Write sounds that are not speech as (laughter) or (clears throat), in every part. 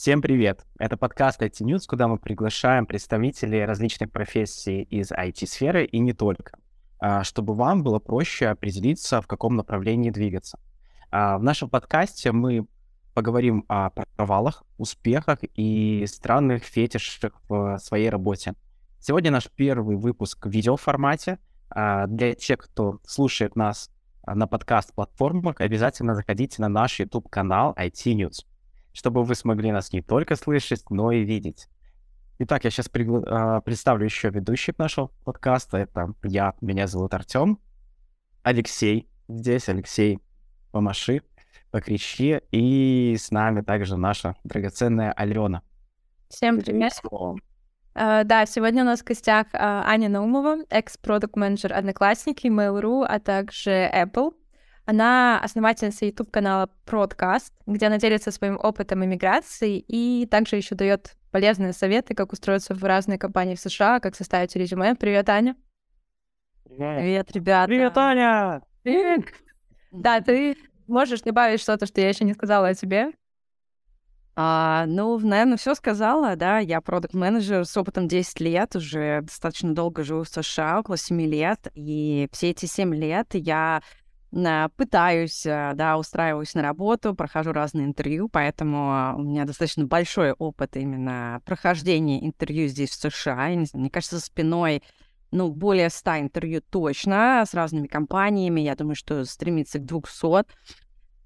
Всем привет! Это подкаст IT News, куда мы приглашаем представителей различных профессий из IT-сферы и не только, а, чтобы вам было проще определиться, в каком направлении двигаться. А, в нашем подкасте мы поговорим о провалах, успехах и странных фетишах в своей работе. Сегодня наш первый выпуск в видеоформате. А, для тех, кто слушает нас на подкаст-платформах, обязательно заходите на наш YouTube-канал IT News чтобы вы смогли нас не только слышать, но и видеть. Итак, я сейчас пригла- а, представлю еще ведущих нашего подкаста. Это я, меня зовут Артем, Алексей здесь, Алексей, помаши, покричи, и с нами также наша драгоценная Алена. Всем привет. Uh, да, сегодня у нас в гостях uh, Аня Наумова, экс-продукт-менеджер Одноклассники, Mail.ru, а также Apple. Она основательница YouTube-канала Продкаст, где она делится своим опытом иммиграции и также еще дает полезные советы, как устроиться в разные компании в США, как составить резюме. Привет, Аня. Привет. Привет, ребята. Привет, Аня! Привет. Да, ты можешь добавить что-то, что я еще не сказала о тебе? А, ну, наверное, все сказала, да. Я продукт менеджер с опытом 10 лет, уже достаточно долго живу в США, около 7 лет. И все эти 7 лет я пытаюсь, э, да, устраиваюсь на работу, прохожу разные интервью, поэтому у меня достаточно большой опыт именно прохождения интервью здесь, в США. знаю, мне кажется, за спиной ну, более 100 интервью точно с разными компаниями. Я думаю, что стремится к 200,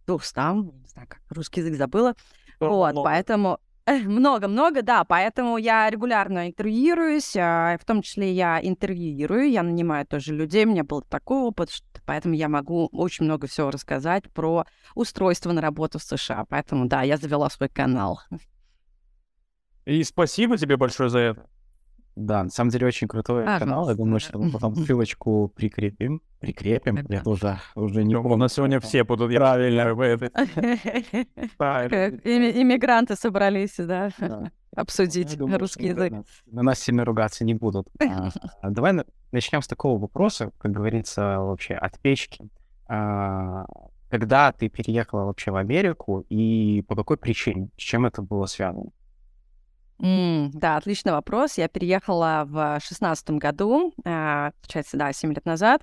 200, не знаю, как русский язык забыла. Вот, поэтому (laughs) много-много, да, поэтому я регулярно интервьюируюсь, а, в том числе я интервьюирую, я нанимаю тоже людей, у меня был такой опыт, поэтому я могу очень много всего рассказать про устройство на работу в США, поэтому, да, я завела свой канал. И спасибо тебе большое за это. Да, на самом деле очень крутой Пожалуйста. канал. Я думаю, что мы потом ссылочку прикрепим. Прикрепим. Это уже, уже не... У нас сегодня все будут правильно. (laughs) Иммигранты собрались, да, обсудить русский язык. На нас сильно ругаться не будут. А, давай начнем с такого вопроса, как говорится, вообще от печки. А, когда ты переехала вообще в Америку и по какой причине? С чем это было связано? Mm, да, отличный вопрос. Я переехала в шестнадцатом году, э, получается, да, 7 лет назад.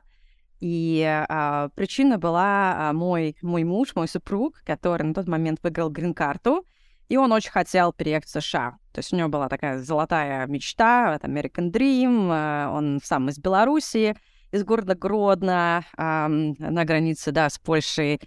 И э, причина была э, мой, мой муж, мой супруг, который на тот момент выиграл грин-карту, и он очень хотел переехать в США. То есть у него была такая золотая мечта, это American Dream, э, он сам из Белоруссии, из города Гродно, на границе, да, с Польшей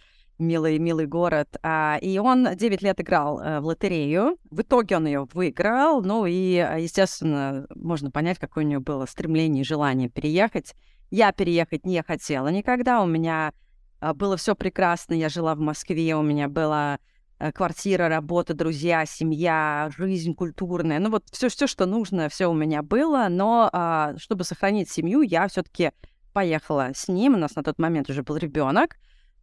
милый, милый город. А, и он 9 лет играл э, в лотерею. В итоге он ее выиграл. Ну и, а, естественно, можно понять, какое у него было стремление и желание переехать. Я переехать не хотела никогда. У меня а, было все прекрасно. Я жила в Москве, у меня была э, квартира, работа, друзья, семья, жизнь культурная. Ну вот все, все, что нужно, все у меня было. Но чтобы сохранить семью, я все-таки поехала с ним. У нас на тот момент уже был ребенок.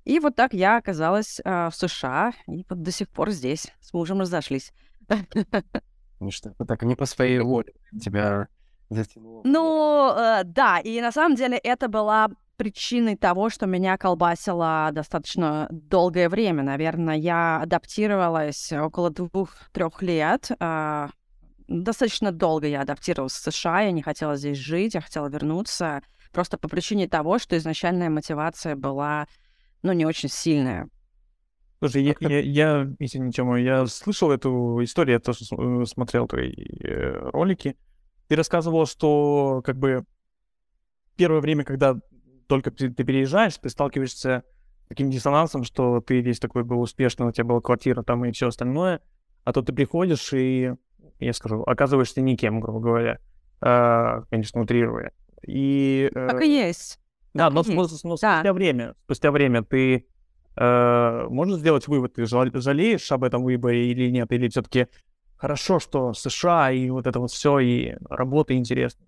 И вот так я оказалась э, в США, и вот до сих пор здесь. С мужем разошлись. (laughs) Ну что, так не по своей воле тебя затянуло. Ну, э, да, и на самом деле это была причиной того, что меня колбасило достаточно долгое время. Наверное, я адаптировалась около двух-трех лет. Э, достаточно долго я адаптировалась в США, я не хотела здесь жить, я хотела вернуться. Просто по причине того, что изначальная мотивация была ну, не очень сильная. Слушай, я, я, я, извини, Тёма, я слышал эту историю, я тоже э, смотрел твои э, ролики. Ты рассказывал, что как бы первое время, когда только ты, ты переезжаешь, ты сталкиваешься с таким диссонансом, что ты весь такой был успешный, у тебя была квартира там и все остальное, а то ты приходишь и, я скажу, оказываешься никем, грубо говоря, э, конечно, утрируя. И, э, так и есть. Да, но, но, но спустя да. время, спустя время ты э, можешь сделать вывод, ты жалеешь об этом выборе или нет, или все-таки хорошо, что США и вот это вот все, и работа интересная.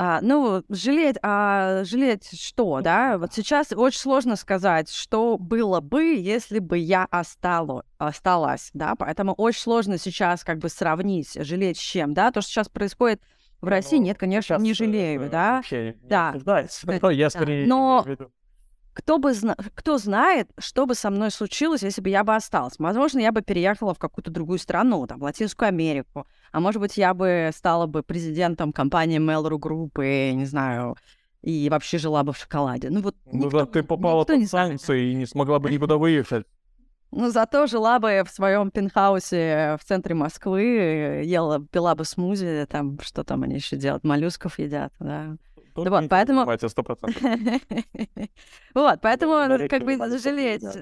А, ну, жалеть, а жалеть что, да? Вот сейчас очень сложно сказать, что было бы, если бы я остало, осталась, да? Поэтому очень сложно сейчас как бы сравнить, жалеть с чем, да? То, что сейчас происходит в России, ну, нет, конечно, не жалею, да? Вообще да. Не да. Я скорее Но кто бы зна... кто знает, что бы со мной случилось, если бы я бы осталась. Возможно, я бы переехала в какую-то другую страну, там, в Латинскую Америку. А может быть, я бы стала бы президентом компании Mail.ru Group и, не знаю, и вообще жила бы в шоколаде. Ну вот Ну никто, да, ты попала никто под санкции и не смогла бы никуда выехать. Ну, зато жила бы в своем пентхаусе в центре Москвы, ела, пила бы смузи, там, что там они еще делают, моллюсков едят, да. Только вот, не поэтому- забывайте, 100%. (laughs) Вот, поэтому, ну, как бы, жалеть. да,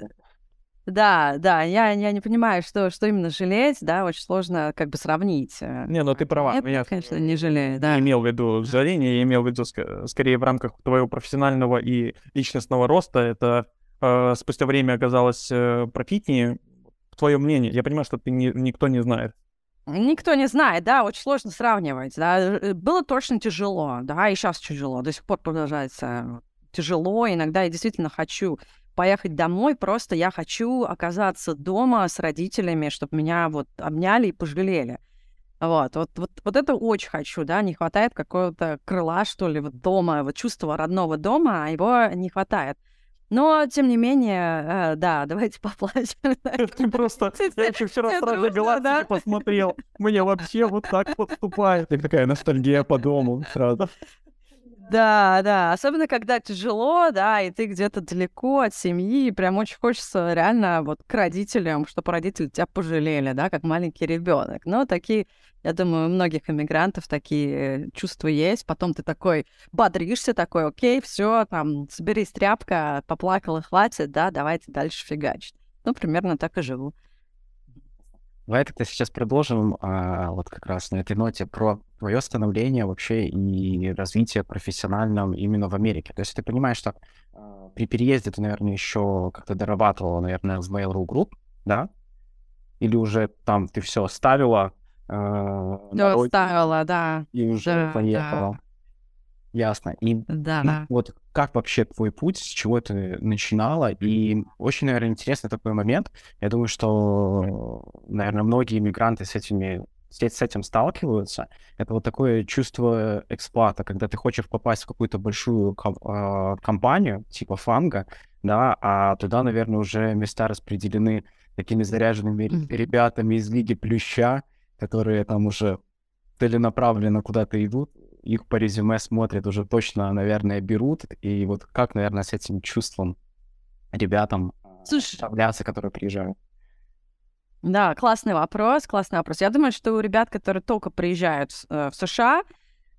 да. Да, я, я не понимаю, что, что именно жалеть, да, очень сложно как бы сравнить. э. Не, ну ты права. Я, конечно, не жалею, не да. имел в виду жаление, я имел в виду ск- скорее в рамках твоего профессионального и личностного роста. Это э, спустя время оказалось э, профитнее. Твое мнение. Я понимаю, что ты не- никто не знает. Никто не знает, да, очень сложно сравнивать, да. Э, Было точно тяжело, да, и сейчас тяжело, до сих пор продолжается тяжело. Иногда я действительно хочу поехать домой, просто я хочу оказаться дома с родителями, чтобы меня вот обняли и пожалели. Вот, вот, вот, вот это очень хочу, да, не хватает какого-то крыла, что ли, вот дома, вот чувства родного дома, а его не хватает. Но, тем не менее, э, да, давайте (laughs) поплачем. (laughs) Ты просто... Я еще вчера дружно, галактики посмотрел. Мне вообще вот так поступает. И такая ностальгия по дому сразу. Да, да, особенно когда тяжело, да, и ты где-то далеко от семьи, и прям очень хочется реально вот к родителям, чтобы родители тебя пожалели, да, как маленький ребенок. Но такие, я думаю, у многих иммигрантов такие чувства есть. Потом ты такой бодришься, такой, окей, все, там, соберись тряпка, поплакала, хватит, да, давайте дальше фигачить. Ну, примерно так и живу. Давай тогда сейчас продолжим а, вот как раз на этой ноте про твое становление вообще и развитие профессиональном именно в Америке. То есть ты понимаешь, что а, при переезде ты, наверное, еще как-то дорабатывала, наверное, в Mail.ru Group, да? Или уже там ты все оставила а, родине оставила, да, и уже да, поехала? Ясно. И да, ну, да. вот как вообще твой путь, с чего ты начинала? И очень, наверное, интересный такой момент. Я думаю, что, наверное, многие иммигранты с этими с этим сталкиваются. Это вот такое чувство эксплуата, когда ты хочешь попасть в какую-то большую а, компанию, типа фанга, да, а туда, наверное, уже места распределены такими заряженными ребятами из Лиги Плюща, которые там уже целенаправленно куда-то идут, их по резюме смотрят, уже точно, наверное, берут. И вот как, наверное, с этим чувством ребятам а, Слушай, справляться, которые приезжают? Да, классный вопрос, классный вопрос. Я думаю, что у ребят, которые только приезжают э, в США,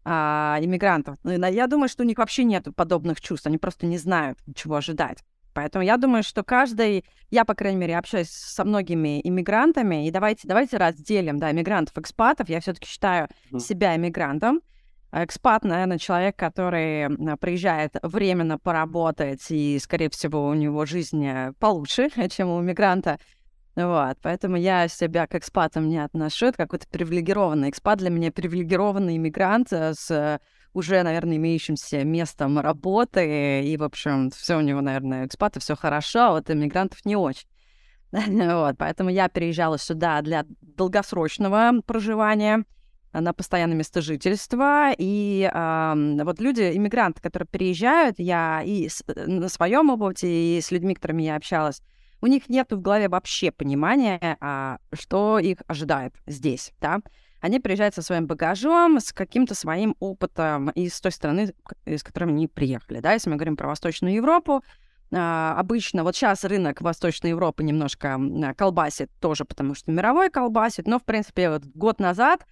а, иммигрантов, ну, я думаю, что у них вообще нет подобных чувств, они просто не знают, чего ожидать. Поэтому я думаю, что каждый, я, по крайней мере, общаюсь со многими иммигрантами, и давайте, давайте разделим, да, иммигрантов, экспатов. Я все-таки считаю Мгм. себя иммигрантом. А Экспат, наверное, человек, который приезжает временно поработать, и, скорее всего, у него жизнь э, получше, (laughs) чем у иммигранта. Вот, поэтому я себя к экспатам не отношу. Это какой-то привилегированный экспат. Для меня привилегированный иммигрант э, с э, уже, наверное, имеющимся местом работы. И, в общем, все у него, наверное, экспаты, все хорошо, а вот иммигрантов не очень. (laughs) Вот, поэтому я переезжала сюда для долгосрочного проживания на постоянное место жительства. И ам, вот люди, иммигранты, которые переезжают, я и с- э, на своем опыте, и с людьми, которыми я общалась, у них нет в голове вообще понимания, а, что их ожидает здесь, да. Они приезжают со своим багажом, с каким-то своим опытом из той страны, из которой они приехали, да. Если мы говорим про Восточную Европу, а, обычно вот сейчас рынок Восточной Европы немножко колбасит тоже, потому что мировой колбасит, но, в принципе, вот год назад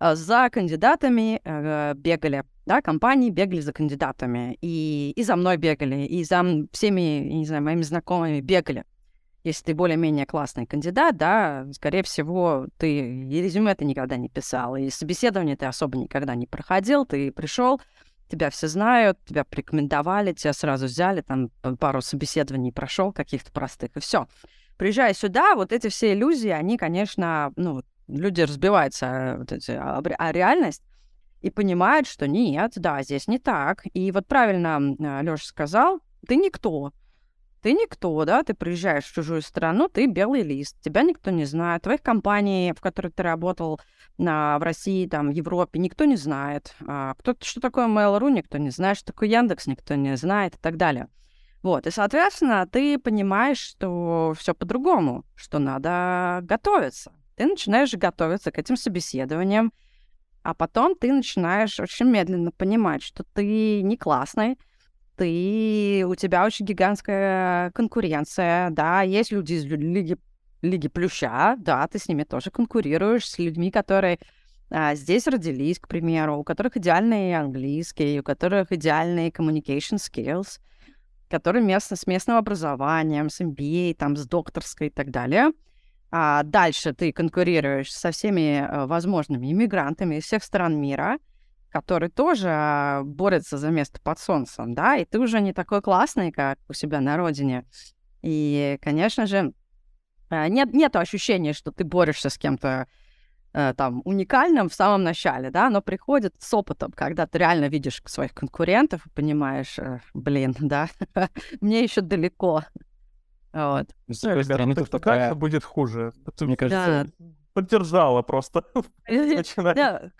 за кандидатами э, бегали, да, компании бегали за кандидатами, и, и за мной бегали, и за всеми, не знаю, моими знакомыми бегали. Если ты более-менее классный кандидат, да, скорее всего, ты и резюме ты никогда не писал, и собеседование ты особо никогда не проходил, ты пришел, тебя все знают, тебя порекомендовали, тебя сразу взяли, там пару собеседований прошел каких-то простых, и все. Приезжая сюда, вот эти все иллюзии, они, конечно, ну, люди разбиваются э, вот эти, ре- о реальность и понимают, что нет, да, здесь не так. И вот правильно Леша сказал, ты никто. Ты никто, да, ты приезжаешь в чужую страну, ты белый лист, тебя никто не знает, твоих компаний, в которых ты работал а, в России, там, в Европе, никто не знает. А, кто, что такое Mail.ru, никто не знает, что такое Яндекс, никто не знает и так далее. Вот, и, соответственно, ты понимаешь, что все по-другому, что надо готовиться. Ты начинаешь готовиться к этим собеседованиям, а потом ты начинаешь очень медленно понимать, что ты не классный, ты, у тебя очень гигантская конкуренция, да, есть люди из лиги, лиги плюща, да, ты с ними тоже конкурируешь, с людьми, которые а, здесь родились, к примеру, у которых идеальный английский, у которых идеальные communication skills, которые местно, с местным образованием, с MBA, там, с докторской и так далее. А дальше ты конкурируешь со всеми э, возможными иммигрантами из всех стран мира, которые тоже а, борются за место под солнцем, да, и ты уже не такой классный, как у себя на родине. И, конечно же, э, нет, нет ощущения, что ты борешься с кем-то Э, там уникальным в самом начале, да, но приходит с опытом, когда ты реально видишь своих конкурентов и понимаешь, э, блин, (laughs) да, мне еще далеко. Вот. С другой стороны, ты такая... будет хуже. Это, мне кажется, да. поддержала просто. (laughs) Да.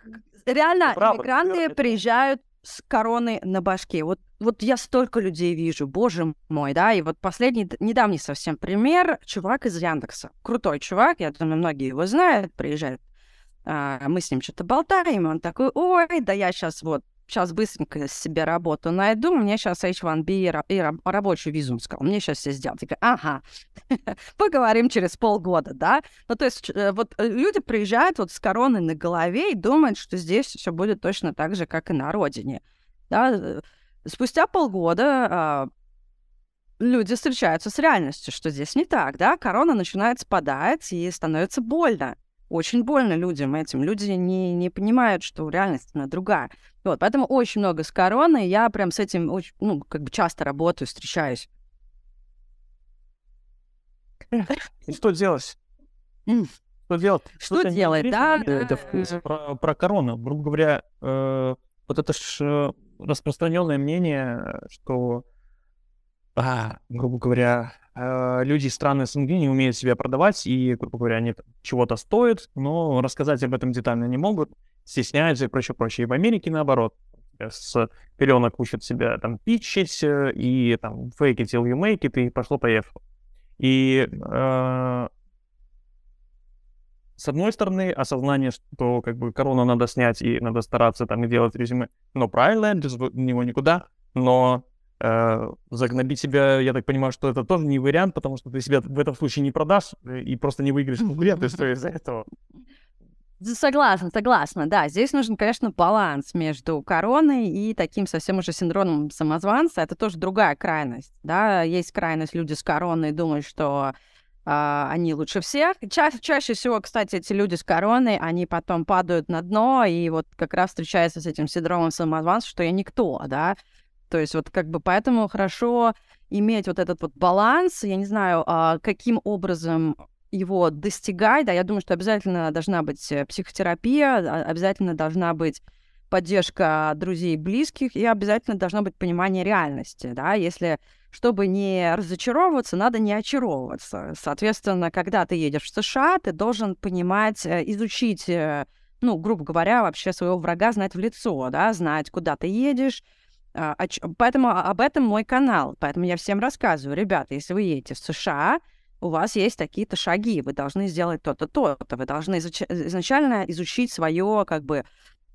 Реально, мигранты приезжают с короной на башке. Вот, вот я столько людей вижу, боже мой, да, и вот последний, недавний совсем пример, чувак из Яндекса. Крутой чувак, я думаю, многие его знают, приезжает а, мы с ним что-то болтаем, он такой, ой, да я сейчас вот, сейчас быстренько себе работу найду, мне сейчас H1B и, рабочую визу, сказал, мне сейчас все сделать. Я говорю, ага, (laughs) поговорим через полгода, да? Ну, то есть э, вот э, люди приезжают вот с короной на голове и думают, что здесь все будет точно так же, как и на родине, да? Э, спустя полгода а, люди встречаются с реальностью, что здесь не так, да? Корона начинает спадать и становится больно очень больно людям этим. Люди не, не понимают, что реальность она другая. Вот, поэтому очень много с короной. Я прям с этим очень, ну, как бы часто работаю, встречаюсь. Что делать? Что делать? Что, что делать, да? Это про, про корону. Грубо говоря, э, вот это ж э, распространенное мнение, что, а, грубо говоря, люди из стран СНГ не умеют себя продавать, и, грубо говоря, они чего-то стоят, но рассказать об этом детально не могут, стесняются и прочее, прочее. И в Америке наоборот. С пеленок учат себя там питчить э, и там fake it till you make it, и пошло-поехало. И э, с одной стороны, осознание, что как бы корону надо снять и надо стараться там и делать резюме, но правильно, без него никуда, но э, загнобить себя, я так понимаю, что это тоже не вариант, потому что ты себя в этом случае не продашь э, и просто не выиграешь конкуренты, что из-за этого. Согласна, согласна, да. Здесь нужен, конечно, баланс между короной и таким совсем уже синдромом самозванца. Это тоже другая крайность, да. Есть крайность, люди с короной думают, что Uh, они лучше всех. Ча- чаще всего, кстати, эти люди с короной, они потом падают на дно и вот как раз встречаются с этим синдромом самозванца, что я никто, да. То есть вот как бы поэтому хорошо иметь вот этот вот баланс, я не знаю, а, каким образом его достигать, да, я думаю, что обязательно должна быть э, психотерапия, обязательно должна быть поддержка друзей и близких, и обязательно должно быть понимание реальности, да, если чтобы не разочаровываться, надо не очаровываться. Соответственно, когда ты едешь в США, ты должен понимать, э, изучить, э, ну, грубо говоря, вообще своего врага знать в лицо, да, знать, куда ты едешь, а, поэтому об этом мой канал. Поэтому я всем рассказываю. Ребята, если вы едете в США, у вас есть такие-то шаги, вы должны сделать то-то, то-то, вы должны изуч... изначально изучить свое, как бы,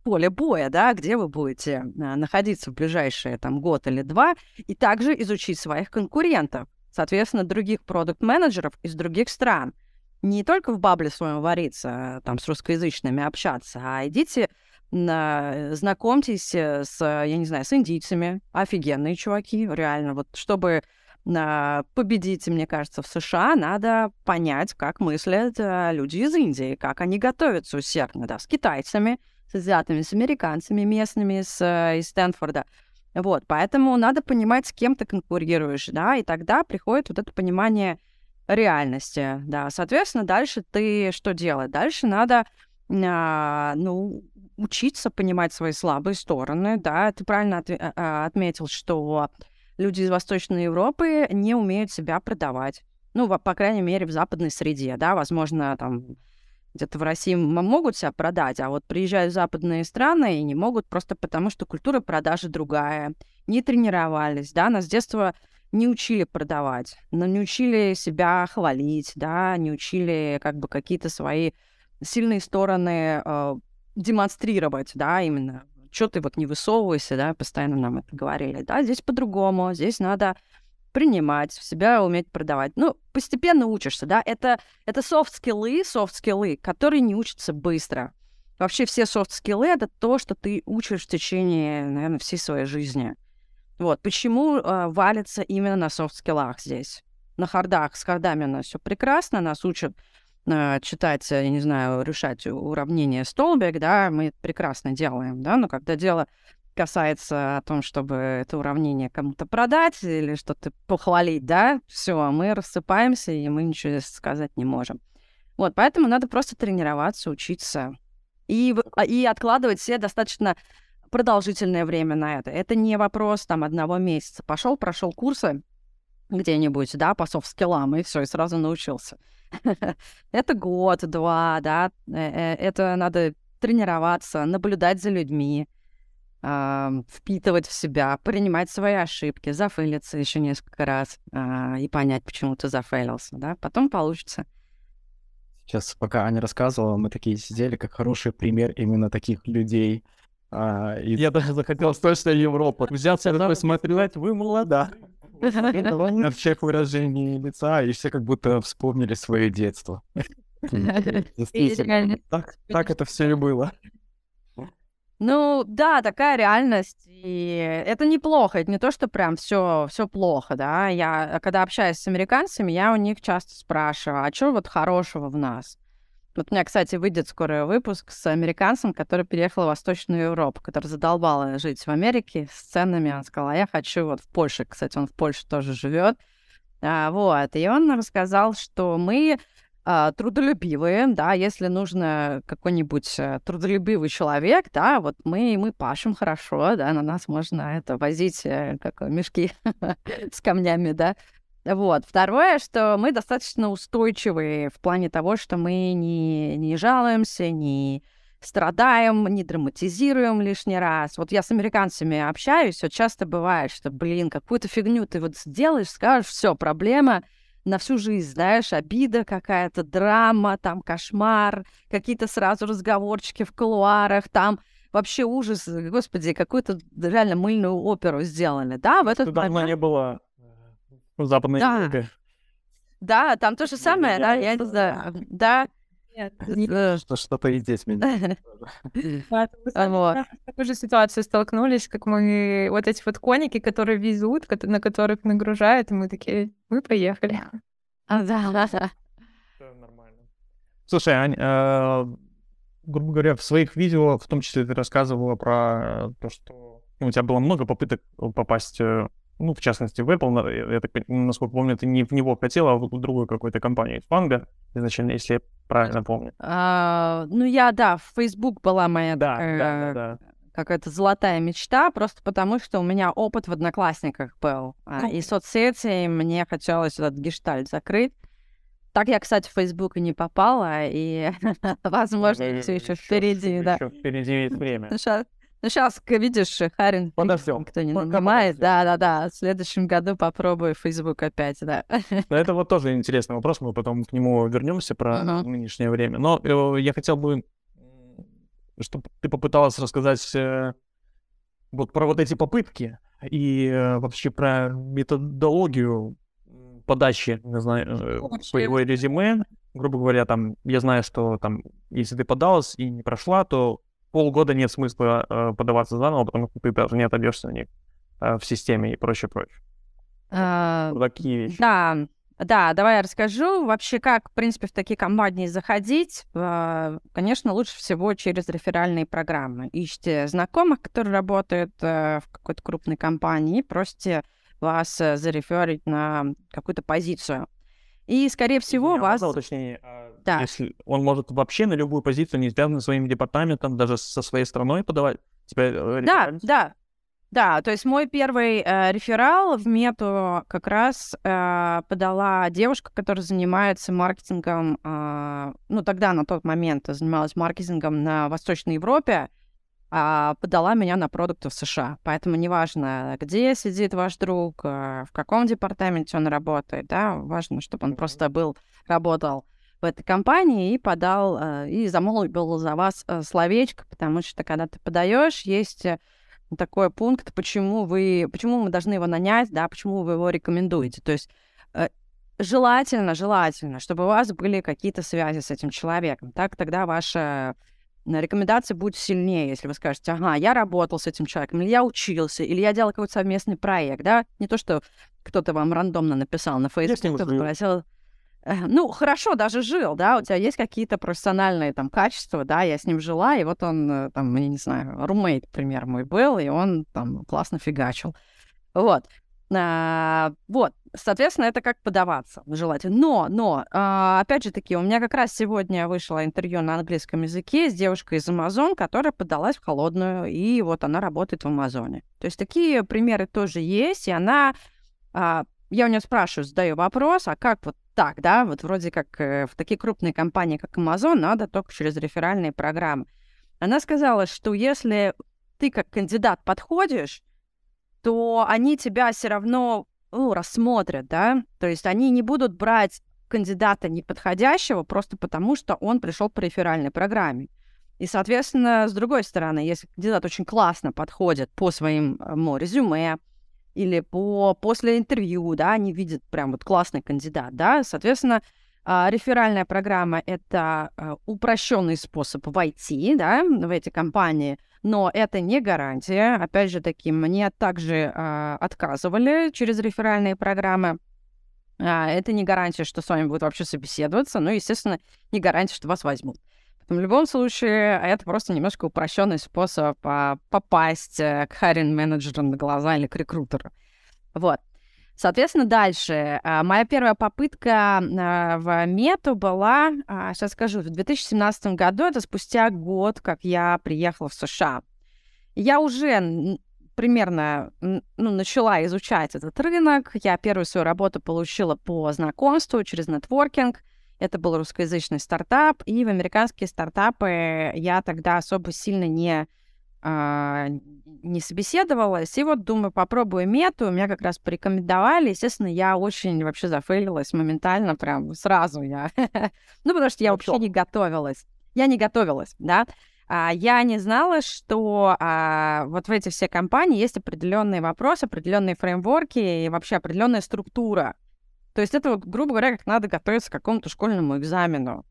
поле боя, да, где вы будете а, находиться в ближайшие там год или два, и также изучить своих конкурентов, соответственно, других продукт-менеджеров из других стран. Не только в бабле своем вариться, там, с русскоязычными общаться, а идите на, знакомьтесь э, с, я не знаю, с индийцами. Офигенные чуваки, реально. Вот чтобы на победить, мне кажется, в США, надо понять, как мыслят а, люди из Индии, как они готовятся усердно, да, с китайцами, с азиатами, с американцами местными, с, э, из Стэнфорда. Вот, поэтому надо понимать, с кем ты конкурируешь, да, и тогда приходит вот это понимание реальности, да. Соответственно, дальше ты что делать? Дальше надо, а, ну, учиться понимать свои слабые стороны, да, ты правильно от, а, а, отметил, что люди из Восточной Европы не умеют себя продавать. Ну, по крайней мере, в западной среде, да, возможно, там где-то в России могут себя продать, а вот приезжают в западные страны и не могут просто потому, что культура продажи другая, не тренировались, да, нас с детства не учили продавать, но не учили себя хвалить, да, не учили как бы какие-то свои сильные стороны э, демонстрировать, да, именно. Что ты вот не высовывайся, да, постоянно нам это говорили. Да, здесь по-другому, здесь надо принимать, себя уметь продавать. Ну, постепенно учишься, да, это, это софт-скиллы, софт-скиллы, которые не учатся быстро. Вообще все софт-скиллы — это то, что ты учишь в течение, наверное, всей своей жизни. Вот, почему э, валится именно на софт-скиллах здесь? На хардах, с хардами у нас все прекрасно, нас учат э, читать, я не знаю, решать уравнение столбик, да, мы это прекрасно делаем, да, но когда дело касается о том, чтобы это уравнение кому-то продать или что-то похвалить, да, все, мы рассыпаемся, и мы ничего сказать не можем. Вот, поэтому надо просто тренироваться, учиться и, а, и откладывать все достаточно продолжительное время на это. Это не вопрос там одного месяца. Пошел, прошел курсы где-нибудь, да, по софт-скиллам, и все, и сразу научился. (laughs) это год, два, да, э, э, это надо тренироваться, наблюдать за людьми, впитывать в себя, принимать свои ошибки, зафейлиться еще несколько раз а, и понять, почему ты зафейлился, да, потом получится. Сейчас, пока Аня рассказывала, мы такие сидели, как хороший пример именно таких людей. А, и... Я даже захотел точно Европу. Взялся такой смотреть, вы молода. На всех выражений лица, и все как будто вспомнили свое детство. Действительно, так это все и было. Ну да, такая реальность, и это неплохо, это не то, что прям все все плохо, да. Я когда общаюсь с американцами, я у них часто спрашиваю, а что вот хорошего в нас? Вот у меня, кстати, выйдет скоро выпуск с американцем, который переехал в Восточную Европу, который задолбал жить в Америке с ценами. Он сказал, а я хочу вот в Польше, кстати, он в Польше тоже живет. А, вот, и он рассказал, что мы а, трудолюбивые, да, если нужно какой-нибудь а, трудолюбивый человек, да, вот мы, мы пашем хорошо, да, на нас можно это возить, э, как мешки (laughs) с камнями, да, вот. Второе, что мы достаточно устойчивые в плане того, что мы не, не жалуемся, не страдаем, не драматизируем лишний раз. Вот я с американцами общаюсь, вот часто бывает, что, блин, какую-то фигню ты вот сделаешь, скажешь, все, проблема — на всю жизнь, знаешь, обида какая-то, драма, там кошмар, какие-то сразу разговорчики в колуарах, там вообще ужас, господи, какую-то реально мыльную оперу сделали, да, в этот Что давно не было в Западной да. Европе. Да, там то же самое, да, я не знаю, да, нет. Э, что, что-то и здесь меня. (laughs) В такой же ситуации столкнулись, как мы... Вот эти вот коники, которые везут, на которых нагружают, и мы такие, мы поехали. А, да, да, да. Нормально. Слушай, Ань, э, грубо говоря, в своих видео, в том числе ты рассказывала про то, что ну, у тебя было много попыток попасть э, ну, в частности, в Apple, я так, насколько помню, ты не в него хотел, а в другую какую-то компанию, Фанга, изначально, если я правильно помню. А, ну, я, да, в Facebook была моя да, такая, да, да, какая-то золотая мечта, просто потому что у меня опыт в Одноклассниках был, ну. и соцсети, и мне хотелось этот гештальт закрыть. Так я, кстати, в Facebook и не попала, и, (laughs) возможно, все еще впереди, да. Еще впереди есть время. Ну, сейчас, видишь, Харин Подождем. никто не нанимает. Да-да-да, в следующем году попробую Facebook опять, да. Но это вот тоже интересный вопрос, мы потом к нему вернемся про uh-huh. нынешнее время. Но э, я хотел бы, чтобы ты попыталась рассказать э, вот про вот эти попытки и э, вообще про методологию подачи, не знаю, э, своего резюме. Грубо говоря, там, я знаю, что там, если ты подалась и не прошла, то полгода нет смысла э, подаваться заново, потому что ты даже не отобьешься на них э, в системе и прочее, прочее. А, такие вещи. Да, да, давай я расскажу. Вообще, как, в принципе, в такие компании заходить? Э, конечно, лучше всего через реферальные программы. Ищите знакомых, которые работают э, в какой-то крупной компании, просите вас зареферить на какую-то позицию. И, скорее всего, Извиня, вас... уточнение. А да. Если он может вообще на любую позицию, не связанную своим департаментом, даже со своей страной подавать? Тебя э, да, да. Да, то есть мой первый э, реферал в мету как раз э, подала девушка, которая занимается маркетингом, э, ну тогда на тот момент занималась маркетингом на Восточной Европе, а, подала меня на продукты в США. Поэтому неважно, где сидит ваш друг, а, в каком департаменте он работает, да, важно, чтобы он просто был, работал в этой компании и подал, а, и замолвил за вас а, словечко, потому что когда ты подаешь, есть э, такой пункт, почему вы, почему мы должны его нанять, да, почему вы его рекомендуете. То есть э, желательно, желательно, чтобы у вас были какие-то связи с этим человеком. Так тогда ваша рекомендация будет сильнее, если вы скажете, ага, я работал с этим человеком, или я учился, или я делал какой-то совместный проект, да, не то, что кто-то вам рандомно написал на Facebook, кто-то э, ну, хорошо, даже жил, да, у тебя есть какие-то профессиональные там качества, да, я с ним жила, и вот он, э, там, я не знаю, румейт, например, мой был, и он там классно фигачил. Вот. А, вот, соответственно, это как подаваться желательно. Но, но, а, опять же таки, у меня как раз сегодня вышло интервью на английском языке с девушкой из Amazon, которая подалась в холодную, и вот она работает в Амазоне. То есть такие примеры тоже есть, и она... А, я у нее спрашиваю, задаю вопрос, а как вот так, да, вот вроде как э, в такие крупные компании, как Amazon, надо только через реферальные программы. Она сказала, что если ты как кандидат подходишь, то они тебя все равно ну, рассмотрят, да, то есть они не будут брать кандидата неподходящего просто потому, что он пришел по реферальной программе. И, соответственно, с другой стороны, если кандидат очень классно подходит по своим ну, резюме или по, после интервью, да, они видят прям вот классный кандидат, да, соответственно, а, реферальная программа — это а, упрощенный способ войти да, в эти компании, но это не гарантия. Опять же таки, мне также а, отказывали через реферальные программы. это не гарантия, что с вами будут вообще собеседоваться, но, естественно, не гарантия, что вас возьмут. В любом случае, это просто немножко упрощенный способ попасть э, к харин менеджеру на глаза или к рекрутеру. Вот. Соответственно, дальше. А, моя первая попытка а, в мету была, сейчас а, скажу, в 2017 году, это спустя год, как я приехала в США. Я уже примерно ну, начала изучать этот рынок. Я первую свою работу получила по знакомству через нетворкинг. Это был русскоязычный стартап, и в американские стартапы я тогда особо сильно не а, не собеседовалась. И вот думаю, попробую мету. Меня как раз порекомендовали. Естественно, я очень вообще зафейлилась моментально, прям сразу я. (laughs) ну, потому что я вообще не готовилась. Я не готовилась, да. А, я не знала, что а, вот в эти все компании есть определенные вопросы, определенные фреймворки и вообще определенная структура. То есть это, вот, грубо говоря, как надо готовиться к какому-то школьному экзамену.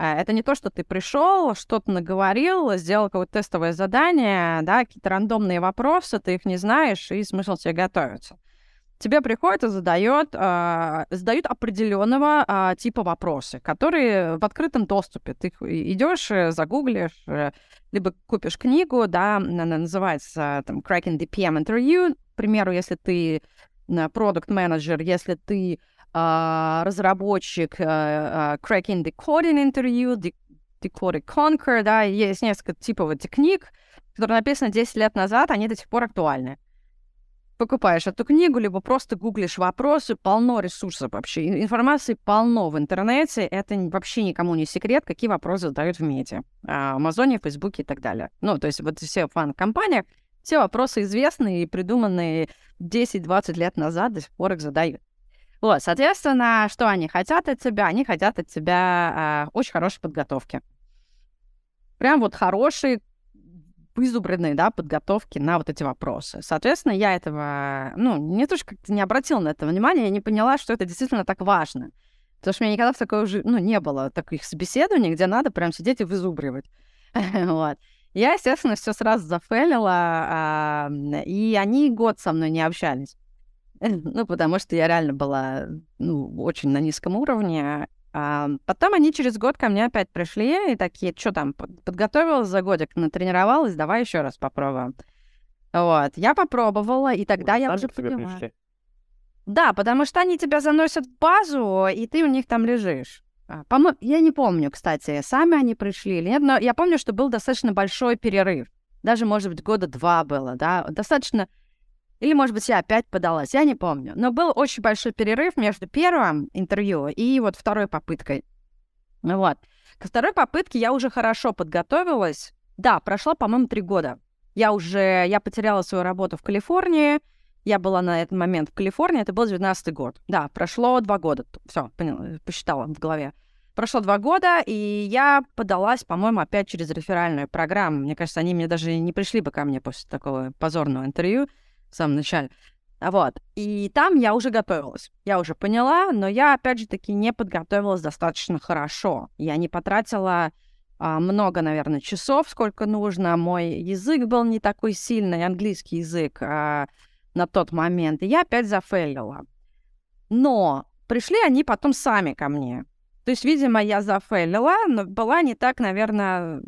А, это не то, что ты пришел, что-то наговорил, сделал какое-то тестовое задание, да, какие-то рандомные вопросы, ты их не знаешь, и смысл тебе готовиться. Тебе приходит и задает, э, задают определенного э, типа вопросы, которые в открытом доступе. Ты идешь, э, загуглишь, э, либо купишь книгу, да, она называется там Cracking the PM Interview. К примеру, если ты продукт менеджер если ты а, разработчик uh, Cracking the Coding Interview, Decoded Conquer, да, есть несколько типов этих книг, которые написаны 10 лет назад, они до сих пор актуальны. Покупаешь эту книгу, либо просто гуглишь вопросы, полно ресурсов вообще. Информации полно в интернете, это вообще никому не секрет, какие вопросы задают в медиа. А, Амазоне, Фейсбуке и так далее. Ну, то есть вот все фан-компаниях, все вопросы известные и придуманные 10-20 лет назад до сих пор их задают. Вот, соответственно, что они хотят от тебя? Они хотят от тебя э, очень хорошей подготовки. Прям вот хорошие, вызубренные, да, подготовки на вот эти вопросы. Соответственно, я этого, ну, не то, что как-то не обратила на это внимание, я не поняла, что это действительно так важно. Потому что у меня никогда в такой уже, ну, не было таких собеседований, где надо прям сидеть и вызубривать. (laughs) вот. Я, естественно, все сразу зафейлила, и они год со мной не общались. (laughs) Ну, потому что я реально была, ну, очень на низком уровне. А потом они через год ко мне опять пришли и такие, что там, подготовилась за годик, натренировалась, давай еще раз попробуем. Вот, я попробовала, и тогда Ой, я уже поняла. Да, потому что они тебя заносят в базу, и ты у них там лежишь. А, по я не помню, кстати, сами они пришли или нет, но я помню, что был достаточно большой перерыв. Даже, может быть, года два было, да, достаточно или, может быть, я опять подалась, я не помню. Но был очень большой перерыв между первым интервью и вот второй попыткой. Вот. Ко второй попытке я уже хорошо подготовилась, Да, прошло, по-моему, три года. Я уже, я потеряла свою работу в Калифорнии, я была на этот момент в Калифорнии, это был 19 год. Да, прошло два года. Все, посчитала в голове. Прошло два года, и я подалась, по-моему, опять через реферальную программу. Мне кажется, они мне даже не пришли бы ко мне после такого позорного интервью в самом начале. Вот. И там я уже готовилась. Я уже поняла, но я, опять же таки, не подготовилась достаточно хорошо. Я не потратила а, много, наверное, часов, сколько нужно. Мой язык был не такой сильный, английский язык а, на тот момент. И я опять зафейлила. Но пришли они потом сами ко мне. То есть, видимо, я зафейлила, но была не так, наверное,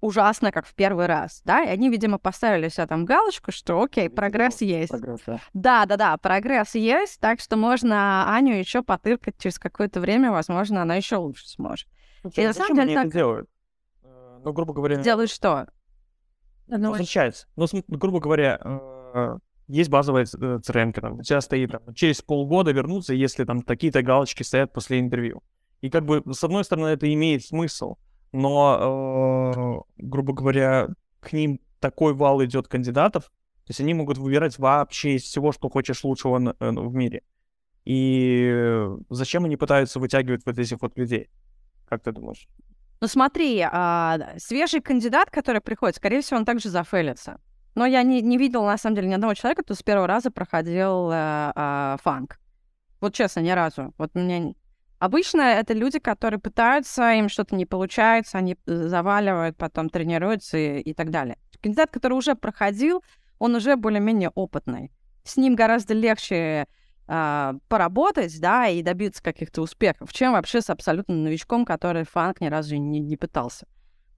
ужасно, как в первый раз, да, и они, видимо, поставили себе там галочку, что окей, прогресс есть. Прогресс, да. Да, да, да, прогресс есть, так что можно Аню еще потыркать через какое-то время, возможно, она еще лучше сможет. Слушай, И а на самом зачем деле они это так- делают? Э, Ну, грубо говоря, Делают что? Ну, возвращается. Ну, грубо говоря, э, есть базовая crm там, у тебя стоит там, через полгода вернуться, если там такие-то галочки стоят после интервью. И как бы, с одной стороны, это имеет смысл, но, э, грубо говоря, к ним такой вал идет кандидатов, то есть они могут выбирать вообще из всего, что хочешь лучшего на- э, в мире. И э, зачем они пытаются вытягивать вот этих вот людей? Как ты думаешь? Ну смотри, а, свежий кандидат, который приходит, скорее всего, он также зафейлится. Но я не, не видела, на самом деле, ни одного человека, кто с первого раза проходил э, а, фанк. Вот честно, ни разу. Вот у меня... Обычно это люди, которые пытаются, им что-то не получается, они э, заваливают, потом тренируются и, и так далее. Кандидат, который уже проходил, он уже более-менее опытный. С ним гораздо легче а, поработать, да, и добиться каких-то успехов, чем вообще с абсолютно новичком, который фанк ни разу не, не пытался.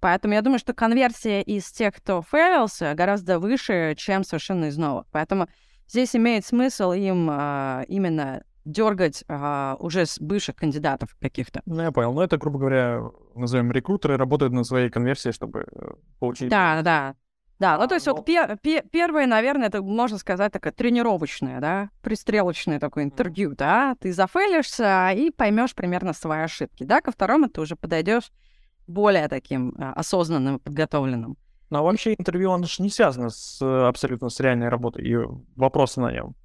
Поэтому я думаю, что конверсия из тех, кто фейлился, гораздо выше, чем совершенно из новых. Поэтому здесь имеет смысл им а, именно дергать а, уже с бывших кандидатов каких-то. Ну, я понял. Ну, это, грубо говоря, назовем рекрутеры, работают на своей конверсии, чтобы э, получить... Да, да. Да, ну то есть но- вот пе- пе- первое, наверное, это можно сказать такое тренировочное, да, пристрелочное такое интервью, да, ты зафейлишься и поймешь примерно свои ошибки, да, ко второму ты уже подойдешь более таким а, осознанным, подготовленным. Но вообще интервью, оно же не связано с, э, абсолютно с реальной работой и вопросы на нем,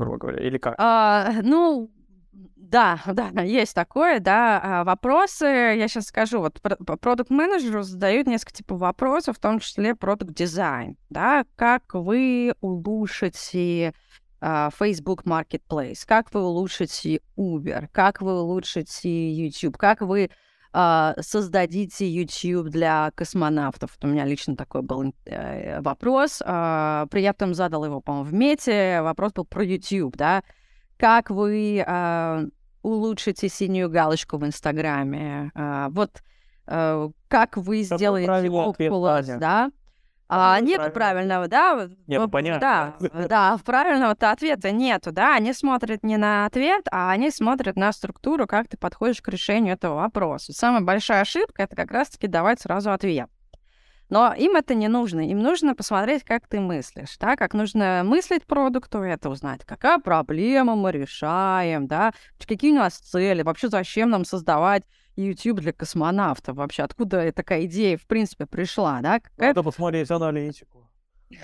грубо говоря, или как? А, ну, (laughs) да, да, есть такое, да. А, вопросы, я сейчас скажу, вот продукт-менеджеру задают несколько типов вопросов, в том числе продукт-дизайн, да, как вы улучшите а, Facebook Marketplace, как вы улучшите Uber, как вы улучшите YouTube, как вы а, создадите YouTube для космонавтов. Вот у меня лично такой был э, вопрос. А, при этом задал его, по-моему, в мете. Вопрос был про YouTube, да. Как вы а, улучшите синюю галочку в Инстаграме? А, вот а, как вы сделаете Аня? да? А, Какой нет правильного, да? Нет, понятно. Да, (laughs) да, правильного-то ответа нету, да? Они смотрят не на ответ, а они смотрят на структуру, как ты подходишь к решению этого вопроса. Самая большая ошибка — это как раз-таки давать сразу ответ. Но им это не нужно. Им нужно посмотреть, как ты мыслишь, да, как нужно мыслить продукту, это узнать, какая проблема мы решаем, да, какие у нас цели, вообще зачем нам создавать YouTube для космонавтов, вообще откуда такая идея, в принципе, пришла, да, какая Надо посмотреть аналитику.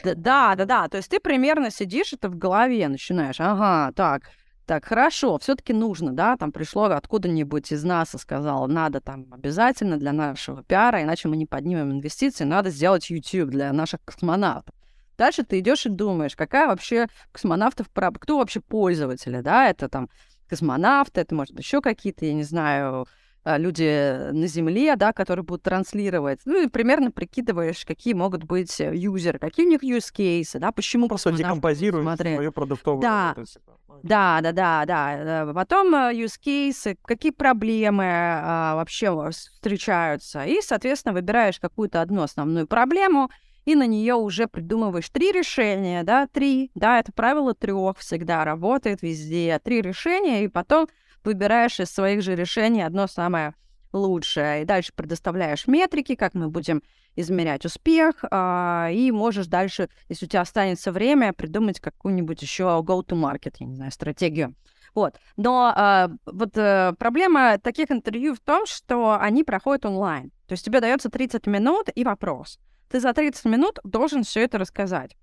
Д- Да, да, да. То есть ты примерно сидишь, это в голове начинаешь. Ага, так, так, хорошо, все-таки нужно, да, там пришло откуда-нибудь из НАСА, сказал, надо там обязательно для нашего пиара, иначе мы не поднимем инвестиции, надо сделать YouTube для наших космонавтов. Дальше ты идешь и думаешь, какая вообще космонавтов, кто вообще пользователи, да, это там космонавты, это, может быть, еще какие-то, я не знаю, люди на Земле, да, которые будут транслировать. Ну и примерно прикидываешь, какие могут быть э, юзеры, какие у них use cases, да, почему Просто декомпозируешь свою продуктовую Да. работу, Да, да, да, да. э, Потом э, use cases, какие проблемы а, вообще встречаются. И, соответственно, выбираешь какую-то одну основную проблему, и на нее уже придумываешь три решения, да, три, да, это правило трех всегда работает везде, три решения, и потом выбираешь из своих же решений одно самое лучшее, и дальше предоставляешь метрики, как мы будем измерять успех, а, и можешь дальше, если у тебя останется время, придумать какую-нибудь еще go-to-market, я не знаю, стратегию. Вот. Но а, вот э, проблема таких интервью в том, что они проходят онлайн. То есть тебе дается 30 минут и вопрос. ты за 30 минут должен все это рассказать.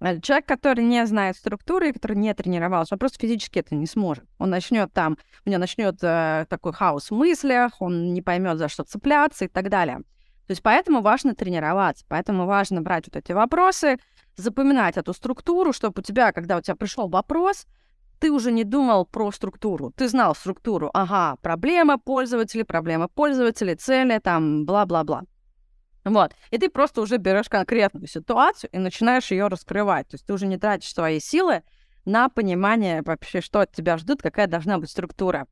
Э, человек, который не знает структуры, который не тренировался, он просто физически это не сможет. Он начнет там, у него начнет э, такой хаос в мыслях, он не поймет, за что цепляться и так далее. То есть поэтому важно тренироваться, поэтому важно брать вот эти вопросы, запоминать эту структуру, чтобы у тебя, когда у тебя пришел вопрос, ты уже не думал про структуру. Ты знал структуру. Ага, проблема пользователей, проблема пользователей, цели, там, бла-бла-бла. Вот. И ты просто уже берешь конкретную ситуацию и начинаешь ее раскрывать. То есть ты уже не тратишь свои силы на понимание вообще, что от тебя ждут, какая должна быть структура.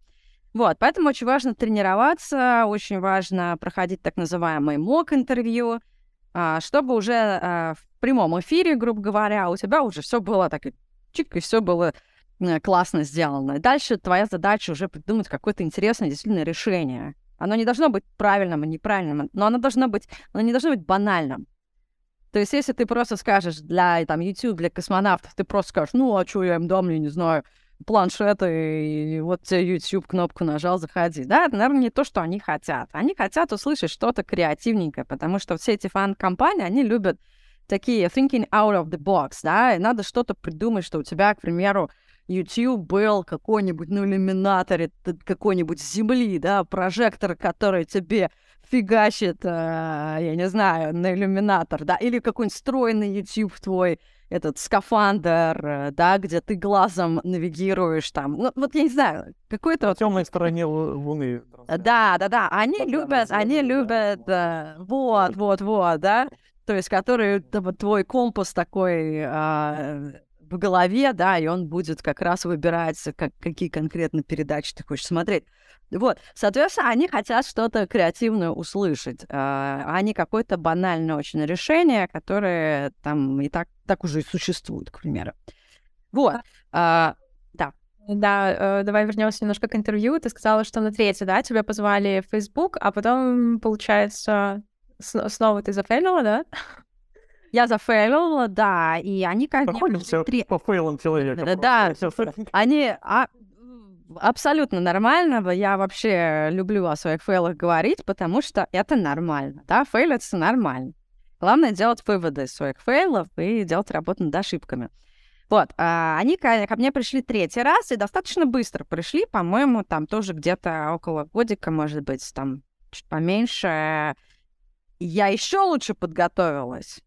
Вот, поэтому очень важно тренироваться, очень важно проходить так называемый мок-интервью, а, чтобы уже а, в прямом эфире, грубо говоря, у тебя уже все было так чик, и все было э, классно сделано. Дальше твоя задача уже придумать какое-то интересное действительно решение. Оно не должно быть правильным и неправильным, но оно должно быть, оно не должно быть банальным. То есть, если ты просто скажешь для там, YouTube, для космонавтов, ты просто скажешь, ну, а что я им дам, я не знаю, планшет, и вот тебе YouTube кнопку нажал, заходи. Да, это, наверное, не то, что они хотят. Они хотят услышать что-то креативненькое, потому что все эти фан-компании, они любят такие thinking out of the box, да, и надо что-то придумать, что у тебя, к примеру, YouTube был какой-нибудь, ну, иллюминаторе какой-нибудь земли, да, прожектор, который тебе фигачит, э, я не знаю, на иллюминатор, да, или какой-нибудь встроенный YouTube твой, этот скафандр, э, да, где ты глазом навигируешь там. Ну, вот я не знаю, какой-то... На темной стороне Луны. Да, да, да. Они любят, они любят, да. вот, вот, вот, да. То есть, который твой компас такой а, в голове, да, и он будет как раз выбирать, как, какие конкретно передачи ты хочешь смотреть. Вот, соответственно, они хотят что-то креативное услышать, а, а не какое-то банальное очень решение, которое там и так, так уже и существует, к примеру. Вот, а, да. Да, э, давай вернемся немножко к интервью. Ты сказала, что на третье, да, тебя позвали в Facebook, а потом, получается, снова ты зафейлила, да? Я зафейлила, да, и они как бы... Три... по фейлам человека. Да, они а, абсолютно нормально. Я вообще люблю о своих фейлах говорить, потому что это нормально, да, фейлиться нормально. Главное делать выводы из своих фейлов и делать работу над ошибками. Вот, а, они ко, ко мне пришли третий раз и достаточно быстро пришли, по-моему, там тоже где-то около годика, может быть, там чуть поменьше. Я еще лучше подготовилась.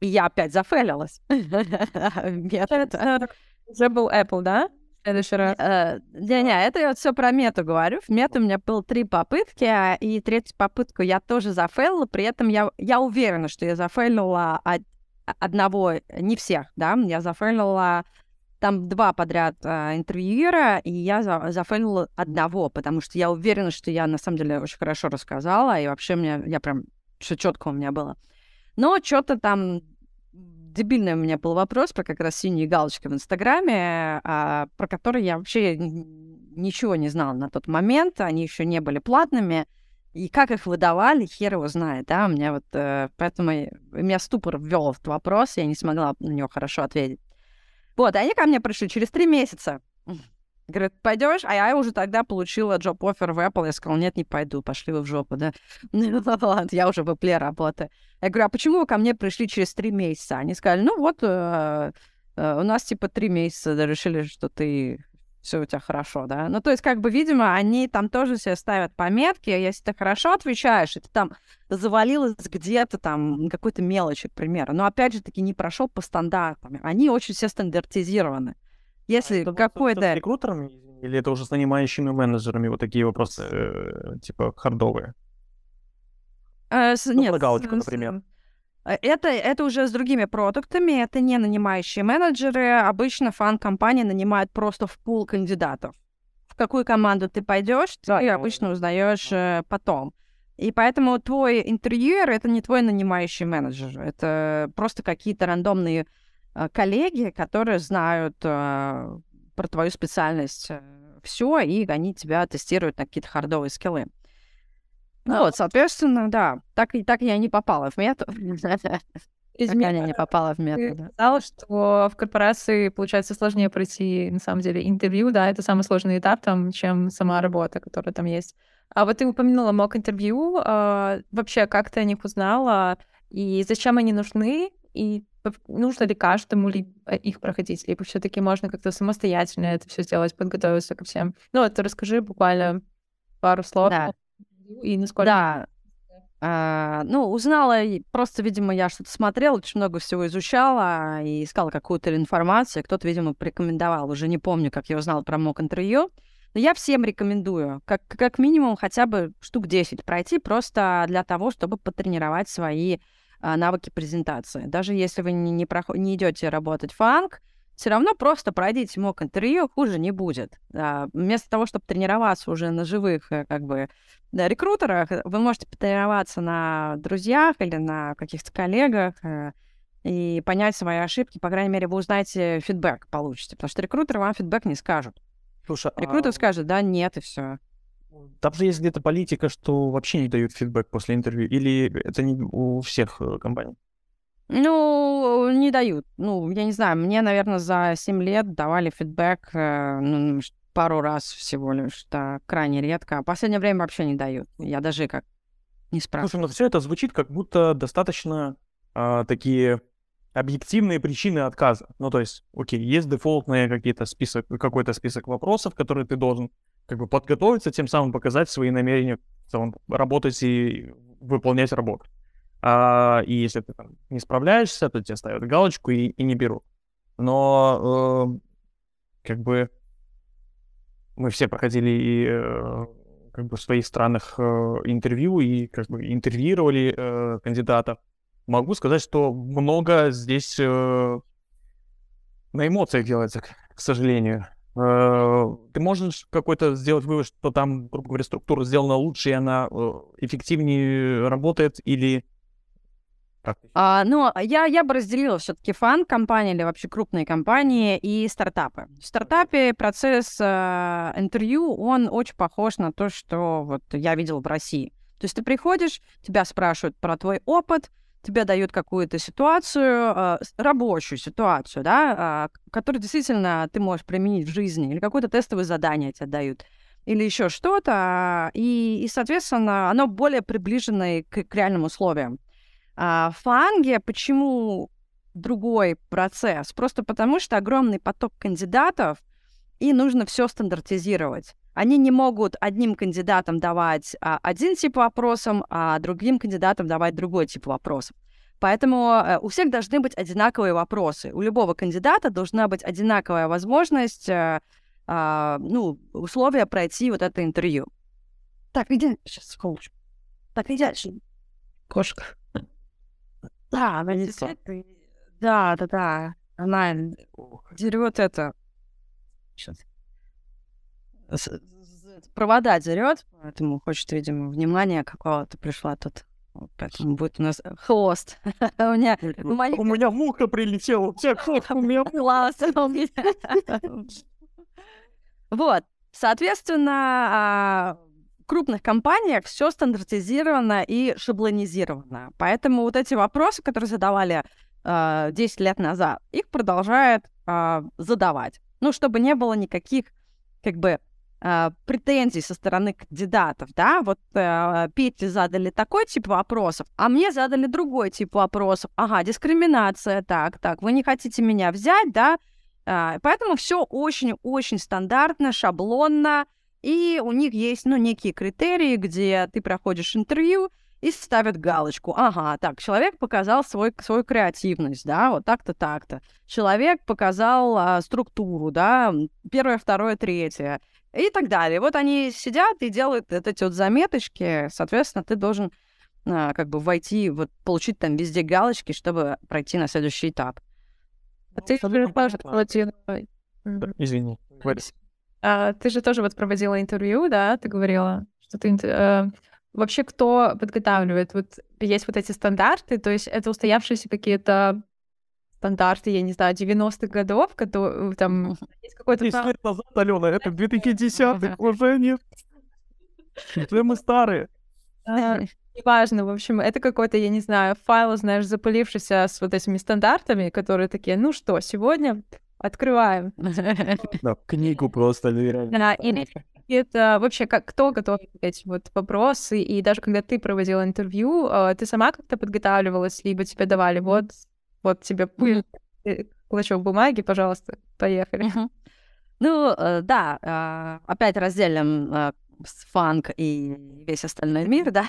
Я опять зафейлилась. (laughs) Это уже был Apple, да? следующий раз? Не-не, э, это я все про мету говорю. В мету у меня было три попытки, и третью попытку я тоже зафейлила. При этом я, я уверена, что я зафейлила одного, не всех, да, я зафейлила там два подряд э, интервьюера, и я за, зафейлила одного, потому что я уверена, что я на самом деле очень хорошо рассказала, и вообще мне, я прям, все четко у меня было. Но что-то там дебильный у меня был вопрос про как раз синие галочки в Инстаграме, а, про которые я вообще ничего не знала на тот момент, они еще не были платными. И как их выдавали, хер его знает, да, у меня вот, э, поэтому я, меня ступор ввел этот вопрос, я не смогла на него хорошо ответить. Вот, они ко мне пришли через три месяца. Говорит, пойдешь? А я уже тогда получила джоб офер в Apple. Я сказала, нет, не пойду, пошли вы в жопу, да. (laughs) Ну, ладно, я уже в Apple работаю. Я говорю, а почему вы ко мне пришли через три месяца? Они сказали, ну вот, э, э, у нас типа три месяца решили, что ты все у тебя хорошо, да. Ну, то есть, как бы, видимо, они там тоже себе ставят пометки, если ты хорошо отвечаешь, и ты там завалилась где-то там какой-то мелочи, к примеру, но опять же таки не прошел по стандартам. Они очень все стандартизированы. Если а какой-то... С рекрутерами или это уже с нанимающими менеджерами вот такие вопросы, э, типа, хардовые? Э, с, ну, нет, галочку, например. Э, это, это уже с другими продуктами, это не нанимающие менеджеры. Обычно фан-компания нанимает просто в пул кандидатов. В какую команду ты пойдешь, ты да, обычно узнаешь э, потом. И поэтому твой интервьюер это не твой нанимающий менеджер. Это просто какие-то рандомные коллеги, которые знают э, про твою специальность э, все, и они тебя тестируют на какие-то хардовые скиллы. Ну, вот, соответственно, да, так, и так я не попала в метод. (laughs) Извини, я не попала в метод. Сказала, что в корпорации, получается, сложнее пройти, на самом деле, интервью, да, это самый сложный этап, там, чем сама работа, которая там есть. А вот ты упомянула мок интервью, а, вообще, как ты о них узнала, и зачем они нужны, и нужно ли каждому ли э, их проходить, либо все таки можно как-то самостоятельно это все сделать, подготовиться ко всем. Ну, вот расскажи буквально пару слов. Да. И насколько... Да, а, ну, узнала, просто, видимо, я что-то смотрела, очень много всего изучала и искала какую-то информацию. Кто-то, видимо, порекомендовал. Уже не помню, как я узнала про мок-интервью. Но я всем рекомендую, как, как минимум, хотя бы штук 10 пройти, просто для того, чтобы потренировать свои навыки презентации. Даже если вы не, не, проход... не идете работать в фанк, все равно просто пройдите мок интервью, хуже не будет. А, вместо того, чтобы тренироваться уже на живых э, как бы да, рекрутерах, вы можете потренироваться на друзьях или на каких-то коллегах э, и понять свои ошибки. По крайней мере, вы узнаете фидбэк, получите. Потому что рекрутеры вам фидбэк не скажут. Слушай, Рекрутер а скажет, да, нет, и все. Там же есть где-то политика, что вообще не дают фидбэк после интервью, или это не у всех э, компаний? Ну, не дают. Ну, я не знаю, мне, наверное, за 7 лет давали фидбэк э, ну, ш- пару раз всего лишь, да, крайне редко. А в последнее время вообще не дают. Я даже как не спрашиваю. Слушай, ну все это звучит как будто достаточно а, такие объективные причины отказа. Ну, то есть, окей, есть дефолтные какие-то список, какой-то список вопросов, которые ты должен как бы подготовиться, тем самым показать свои намерения целом работать и выполнять работу. А, и если ты там не справляешься, то тебе ставят галочку и, и не берут. Но э, как бы мы все проходили и, э, как бы в своих странах э, интервью и как бы интервьюировали э, кандидатов. Могу сказать, что много здесь э, на эмоциях делается, к сожалению. Э, ты можешь какой-то сделать вывод, что там, грубо говоря, структура сделана лучше, и она э, эффективнее работает, или как А, ну, я, я бы разделила все-таки фан-компании или вообще крупные компании и стартапы. В стартапе процесс э, интервью, он очень похож на то, что вот я видела в России. То есть ты приходишь, тебя спрашивают про твой опыт, тебе дают какую-то ситуацию, с- рабочую ситуацию, да, а, которую действительно ты можешь применить в жизни, или какое-то тестовое задание тебе дают, или еще что-то, а, и, и, соответственно, оно более приближено к, к реальным условиям. А в фанге почему другой процесс? Просто потому, что огромный поток кандидатов, и нужно все стандартизировать. Они не могут одним кандидатам давать а, один тип вопросов, а другим кандидатам давать другой тип вопросов. Поэтому э, у всех должны быть одинаковые вопросы. У любого кандидата должна быть одинаковая возможность, э, а, ну, условия пройти вот это интервью. Так, иди, сейчас, секундочку. Так, иди дальше. Кошка. Да, она действительно... Да, да, да. Она дерет это... Сейчас. Провода дерет, поэтому хочет, видимо, внимания какого-то пришла тут. Поэтому будет у нас (laughs) хвост. У меня... у меня муха прилетела, у меня. Вот, соответственно, а, в крупных компаниях все стандартизировано и шаблонизировано. Поэтому вот эти вопросы, которые задавали а, 10 лет назад, их продолжают а, задавать. Ну, чтобы не было никаких, как бы, а, претензий со стороны кандидатов, да, вот э, Пете задали такой тип вопросов, а мне задали другой тип вопросов. Ага, дискриминация, так, так, вы не хотите меня взять, да, а, Поэтому все очень-очень стандартно, шаблонно, и у них есть, ну, некие критерии, где ты проходишь интервью и ставят галочку. Ага, так, человек показал свой, свою креативность, да, вот так-то, так-то. Человек показал а, структуру, да, первое, второе, третье и так далее. Вот они сидят и делают вот эти вот заметочки, соответственно, ты должен а, как бы войти, вот получить там везде галочки, чтобы пройти на следующий этап. А ты же понятно. проводила... Да, Извини. А, ты же тоже вот проводила интервью, да? Ты говорила, что ты... э, Вообще, кто подготавливает? Вот есть вот эти стандарты, то есть это устоявшиеся какие-то стандарты, я не знаю, 90-х годов, которые там есть какой-то... 10 прав- лет назад, Алена, это 2010 уже нет. Уже мы старые. Неважно, в общем, это какой-то, я не знаю, файл, знаешь, запылившийся с вот этими стандартами, которые такие, ну что, сегодня открываем. Да, книгу просто, реально. Да, или, это вообще как кто готовит эти вот вопросы? И даже когда ты проводила интервью, э, ты сама как-то подготавливалась, либо тебе давали вот, вот тебе э, клочок бумаги, пожалуйста, поехали. Ну, э, да, а, опять разделим фанк и весь остальной мир, да,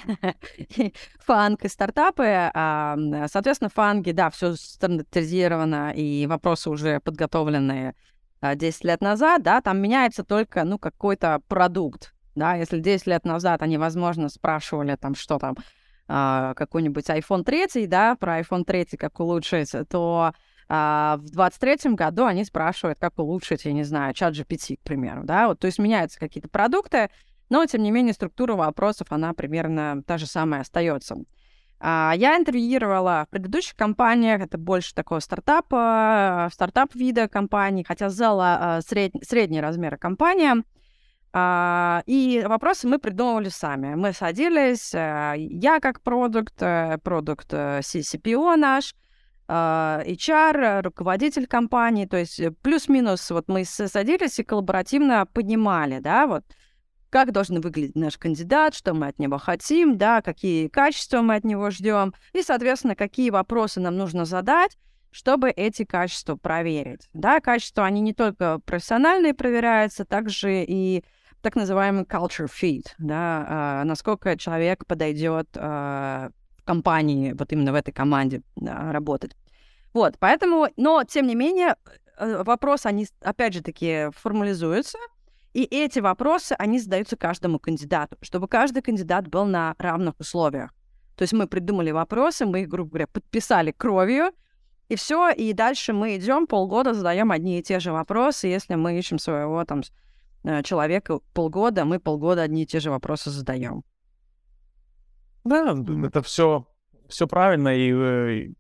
(laughs) фанк и стартапы. А, соответственно, фанги, да, все стандартизировано, и вопросы уже подготовленные 10 лет назад, да, там меняется только, ну, какой-то продукт, да, если 10 лет назад они, возможно, спрашивали там, что там, а, какой-нибудь iPhone 3, да, про iPhone 3 как улучшить, то а, в 23 году они спрашивают, как улучшить, я не знаю, чат GPT, к примеру, да, вот, то есть меняются какие-то продукты, но, тем не менее, структура вопросов, она примерно та же самая остается. А, я интервьюировала в предыдущих компаниях, это больше такого стартапа, стартап вида компаний, хотя зала сред... средний размер компания. А, и вопросы мы придумывали сами. Мы садились, э, я как продукт, э, продукт э, CCPO наш, HR, руководитель компании, то есть плюс-минус вот мы садились и коллаборативно поднимали, да, вот как должен выглядеть наш кандидат, что мы от него хотим, да, какие качества мы от него ждем, и, соответственно, какие вопросы нам нужно задать, чтобы эти качества проверить. Да, качества, они не только профессиональные проверяются, также и так называемый culture fit, да, э, насколько человек подойдет э, в компании, вот именно в этой команде да, работать. Вот, поэтому, но, тем не менее, э, вопросы, они, опять же таки, формализуются, и эти вопросы, они задаются каждому кандидату, чтобы каждый кандидат был на равных условиях. То есть мы придумали вопросы, мы их, грубо говоря, подписали кровью, и все, и дальше мы идем полгода, задаем одни и те же вопросы. Если мы ищем своего там человека полгода, мы полгода одни и те же вопросы задаем. Да, это все, все правильно и, э,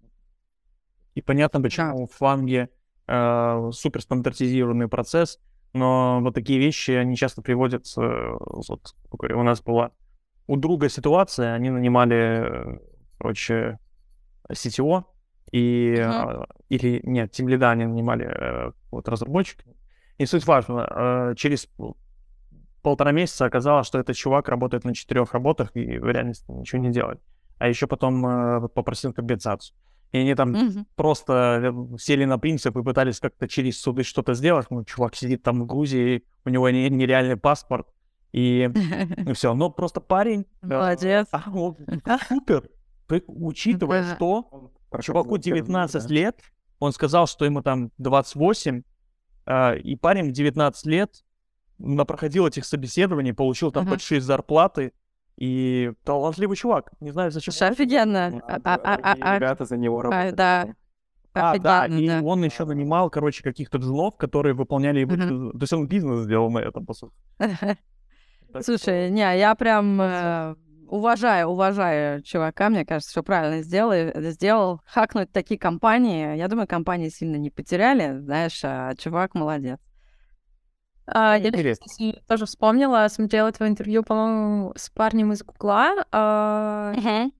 и понятно, почему да. в фланге э, суперстандартизированный процесс. Но вот такие вещи, они часто приводятся... Вот, у нас была у друга ситуация, они нанимали, короче, CTO, и, uh-huh. или нет, тем лида они нанимали э, вот разработчик. И суть важна, э, через полтора месяца оказалось, что этот чувак работает на четырех работах и в реальности ничего не делает. А еще потом э, попросил компенсацию. И они там mm-hmm. просто э, сели на принцип и пытались как-то через суды что-то сделать. Ну, чувак сидит там в Грузии, у него нереальный паспорт, и, и все. Но просто парень... Молодец. А, он (laughs) супер. Учитывая, что чуваку 19 лет, он сказал, что ему там 28, э, и парень в 19 лет проходил этих собеседований, получил там uh-huh. почти зарплаты, и талантливый чувак. Не знаю, зачем. Слушай, офигенно. А, а, а, а, ребята за него работают. Да. А, да, и да. он еще нанимал, короче, каких-то джунов, которые выполняли его... Uh-huh. То есть он бизнес сделал на этом, по сути. (laughs) Слушай, не, я прям уважаю, уважаю чувака, мне кажется, все правильно сделал, сделал. Хакнуть такие компании, я думаю, компании сильно не потеряли, знаешь, а чувак молодец. А, я кстати, тоже вспомнила, смотрела твое интервью, по-моему, с парнем из Гугла. А, uh-huh.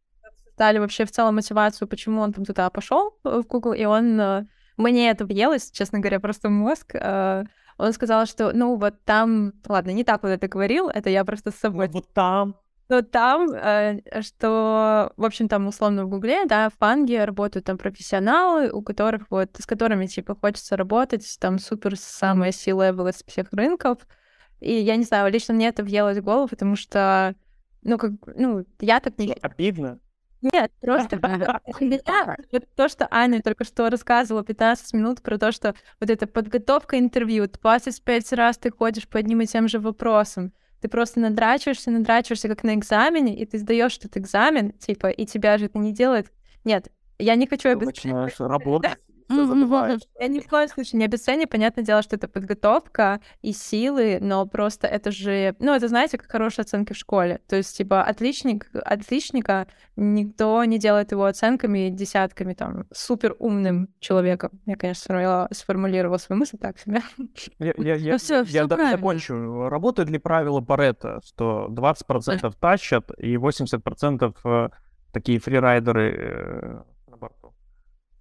Обсуждали вообще в целом мотивацию, почему он там туда пошел в Google, и он э, мне это въелось, честно говоря, просто мозг. А, он сказал, что, ну, вот там... Ладно, не так вот это говорил, это я просто с собой... Вот там но там, э, что, в общем, там условно в Гугле, да, в Панге работают там профессионалы, у которых вот, с которыми, типа, хочется работать, там супер самая сила из всех рынков. И я не знаю, лично мне это въелось в голову, потому что, ну, как, ну, я так не... Обидно. Нет, просто (laughs) (laughs) то, что Аня только что рассказывала 15 минут про то, что вот эта подготовка интервью, 25 раз ты ходишь по одним и тем же вопросам, ты просто надрачиваешься, надрачиваешься как на экзамене, и ты сдаешь этот экзамен, типа, и тебя же это не делает. Нет, я не хочу обесценивать. Начинаешь работать. Я ни в коем случае не обесцениваю. Понятное дело, что это подготовка и силы, но просто это же... Ну, это, знаете, как хорошие оценки в школе. То есть, типа, отличник, отличника никто не делает его оценками десятками, там, супер умным человеком. Я, конечно, сформулировала свою мысль так себе. Я, я, я, ну, я закончу. Работает ли правило Паретта, что 20% тащат и 80% э, такие фрирайдеры э,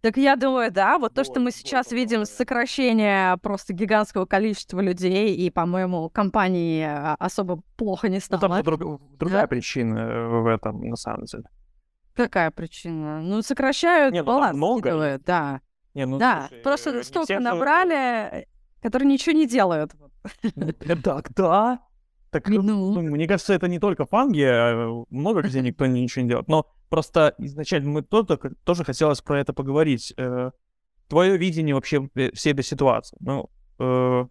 Так я думаю, да, вот то, что мы сейчас видим сокращение просто гигантского количества людей, и, по-моему, компании а, особо плохо не Ну, там стало. друг- другая Да. причина э, в этом, на самом деле. Какая причина? Ну, сокращают, Не, ну, баланс много скидывают, да. Не, ну, да, слушай, э, просто не столько все, набрали, которые ничего не делают. Э, Так, да. Так, Ну. ну, мне кажется, это не только фанги, а много где никто ничего не делает. Но просто изначально мы тоже, тоже хотелось про это поговорить. Э, Твое видение вообще э, всей этой ситуации. Ну, э,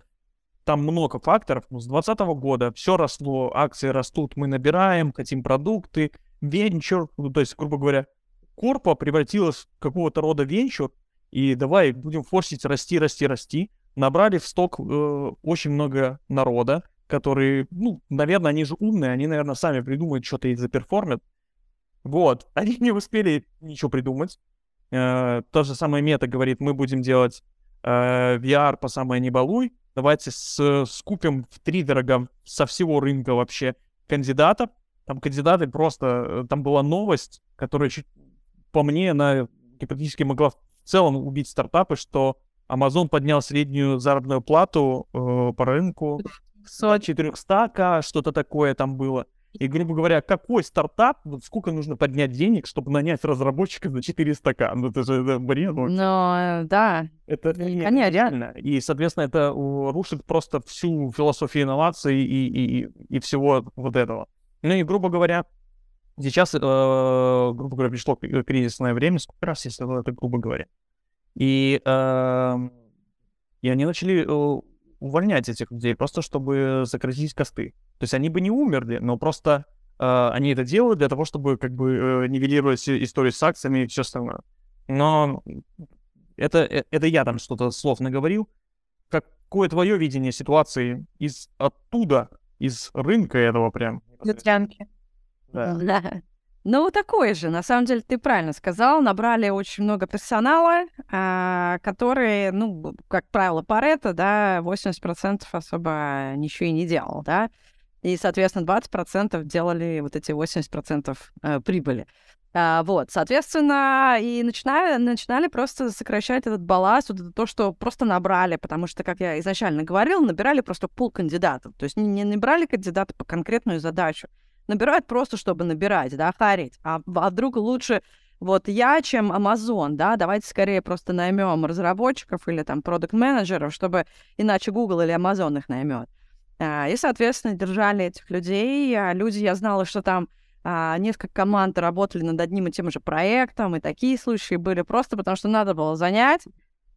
там много факторов. Ну, с 2020 года все росло, акции растут, мы набираем, хотим продукты, венчур, ну, то есть, грубо говоря, корпа превратилась в какого-то рода венчур, и давай будем форсить, расти, расти, расти. Набрали в сток э, очень много народа, которые, ну, наверное, они же умные, они, наверное, сами придумают что-то и заперформят. Вот, (laughs) они не успели ничего придумать. Э, то же самое мета говорит, мы будем делать э, VR по самое не балуй, давайте с- скупим в три дорога со всего рынка вообще кандидатов. Там кандидаты просто, э, там была новость, которая чуть, по мне, она гипотетически могла в целом убить стартапы, что Amazon поднял среднюю заработную плату э, по рынку 400к, что-то такое там было. И, грубо говоря, какой стартап, вот сколько нужно поднять денег, чтобы нанять разработчика за 400к? Ну, это же это бред. э, да, Это не- конечно. реально. И, соответственно, это рушит просто всю философию инноваций и, и, и, всего вот этого. Ну и, грубо говоря, сейчас, э, грубо говоря, пришло кризисное время, сколько раз я сказал это, грубо говоря. И, эм, и они начали э, увольнять этих людей, просто чтобы сократить косты. То есть они бы не умерли, но просто э, они это делают для того, чтобы как бы э, нивелировать историю с акциями и все остальное. Но это, э- это я там что-то слов наговорил. Какое твое видение ситуации из оттуда, из рынка этого прям? Да. Ну, такой же. На самом деле, ты правильно сказал. Набрали очень много персонала, а, которые, ну, как правило, Парето, да, 80% особо ничего и не делал, да. И, соответственно, 20% делали вот эти 80% э, прибыли. А, вот, соответственно, и начинали, начинали просто сокращать этот баланс, вот это то, что просто набрали, потому что, как я изначально говорила, набирали просто пул кандидатов. То есть не, не набирали кандидата по конкретную задачу, набирают просто, чтобы набирать, да, харить. А, а вдруг лучше вот я, чем Amazon, да, давайте скорее просто наймем разработчиков или там продукт-менеджеров, чтобы иначе Google или Amazon их наймет. А, И, соответственно, держали этих людей. А Люди, я знала, что там а, несколько команд работали над одним и тем же проектом, и такие случаи были просто потому, что надо было занять.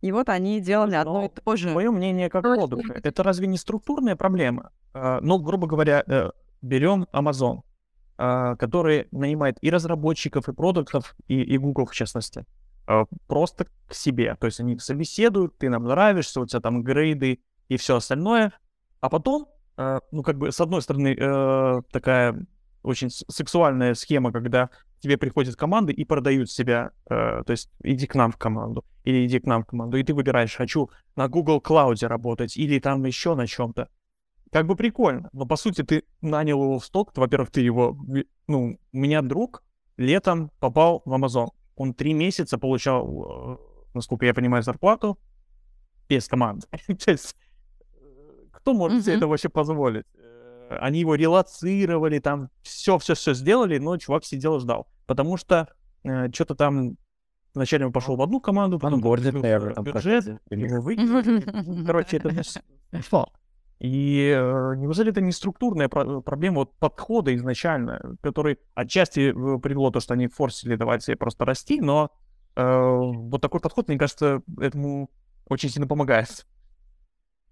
И вот они делали одно и то же. Мое мнение как Точно. продукта. Это разве не структурная проблема? Ну, грубо говоря, э, берем Amazon, э, который нанимает и разработчиков, и продуктов, и, и Google в частности, э, просто к себе. То есть они собеседуют, ты нам нравишься, у тебя там грейды и все остальное. А потом, э, ну, как бы, с одной стороны, э, такая очень сексуальная схема, когда тебе приходят команды и продают себя. э, то есть иди к нам в команду, или иди к нам в команду, и ты выбираешь, хочу на Google Cloud работать, или там еще на чем-то. Как бы прикольно, но по сути ты нанял его в сток, то, во-первых, ты его, ну, у меня друг летом попал в Amazon. Он три месяца получал, э, насколько я понимаю, зарплату без команды. (laughs) То есть э, кто может себе это вообще позволить? Э, Они его релацировали, там все-все-все сделали, но чувак сидел и ждал. Потому что что-то там вначале он пошел в одну команду, потом бюджет, его (laughs) выкинули. Короче, это. И э, неужели это не структурная про- проблема вот подхода изначально, который отчасти э, привело то, что они форсили давать себе просто расти, но э, вот такой подход, мне кажется, этому очень сильно помогает.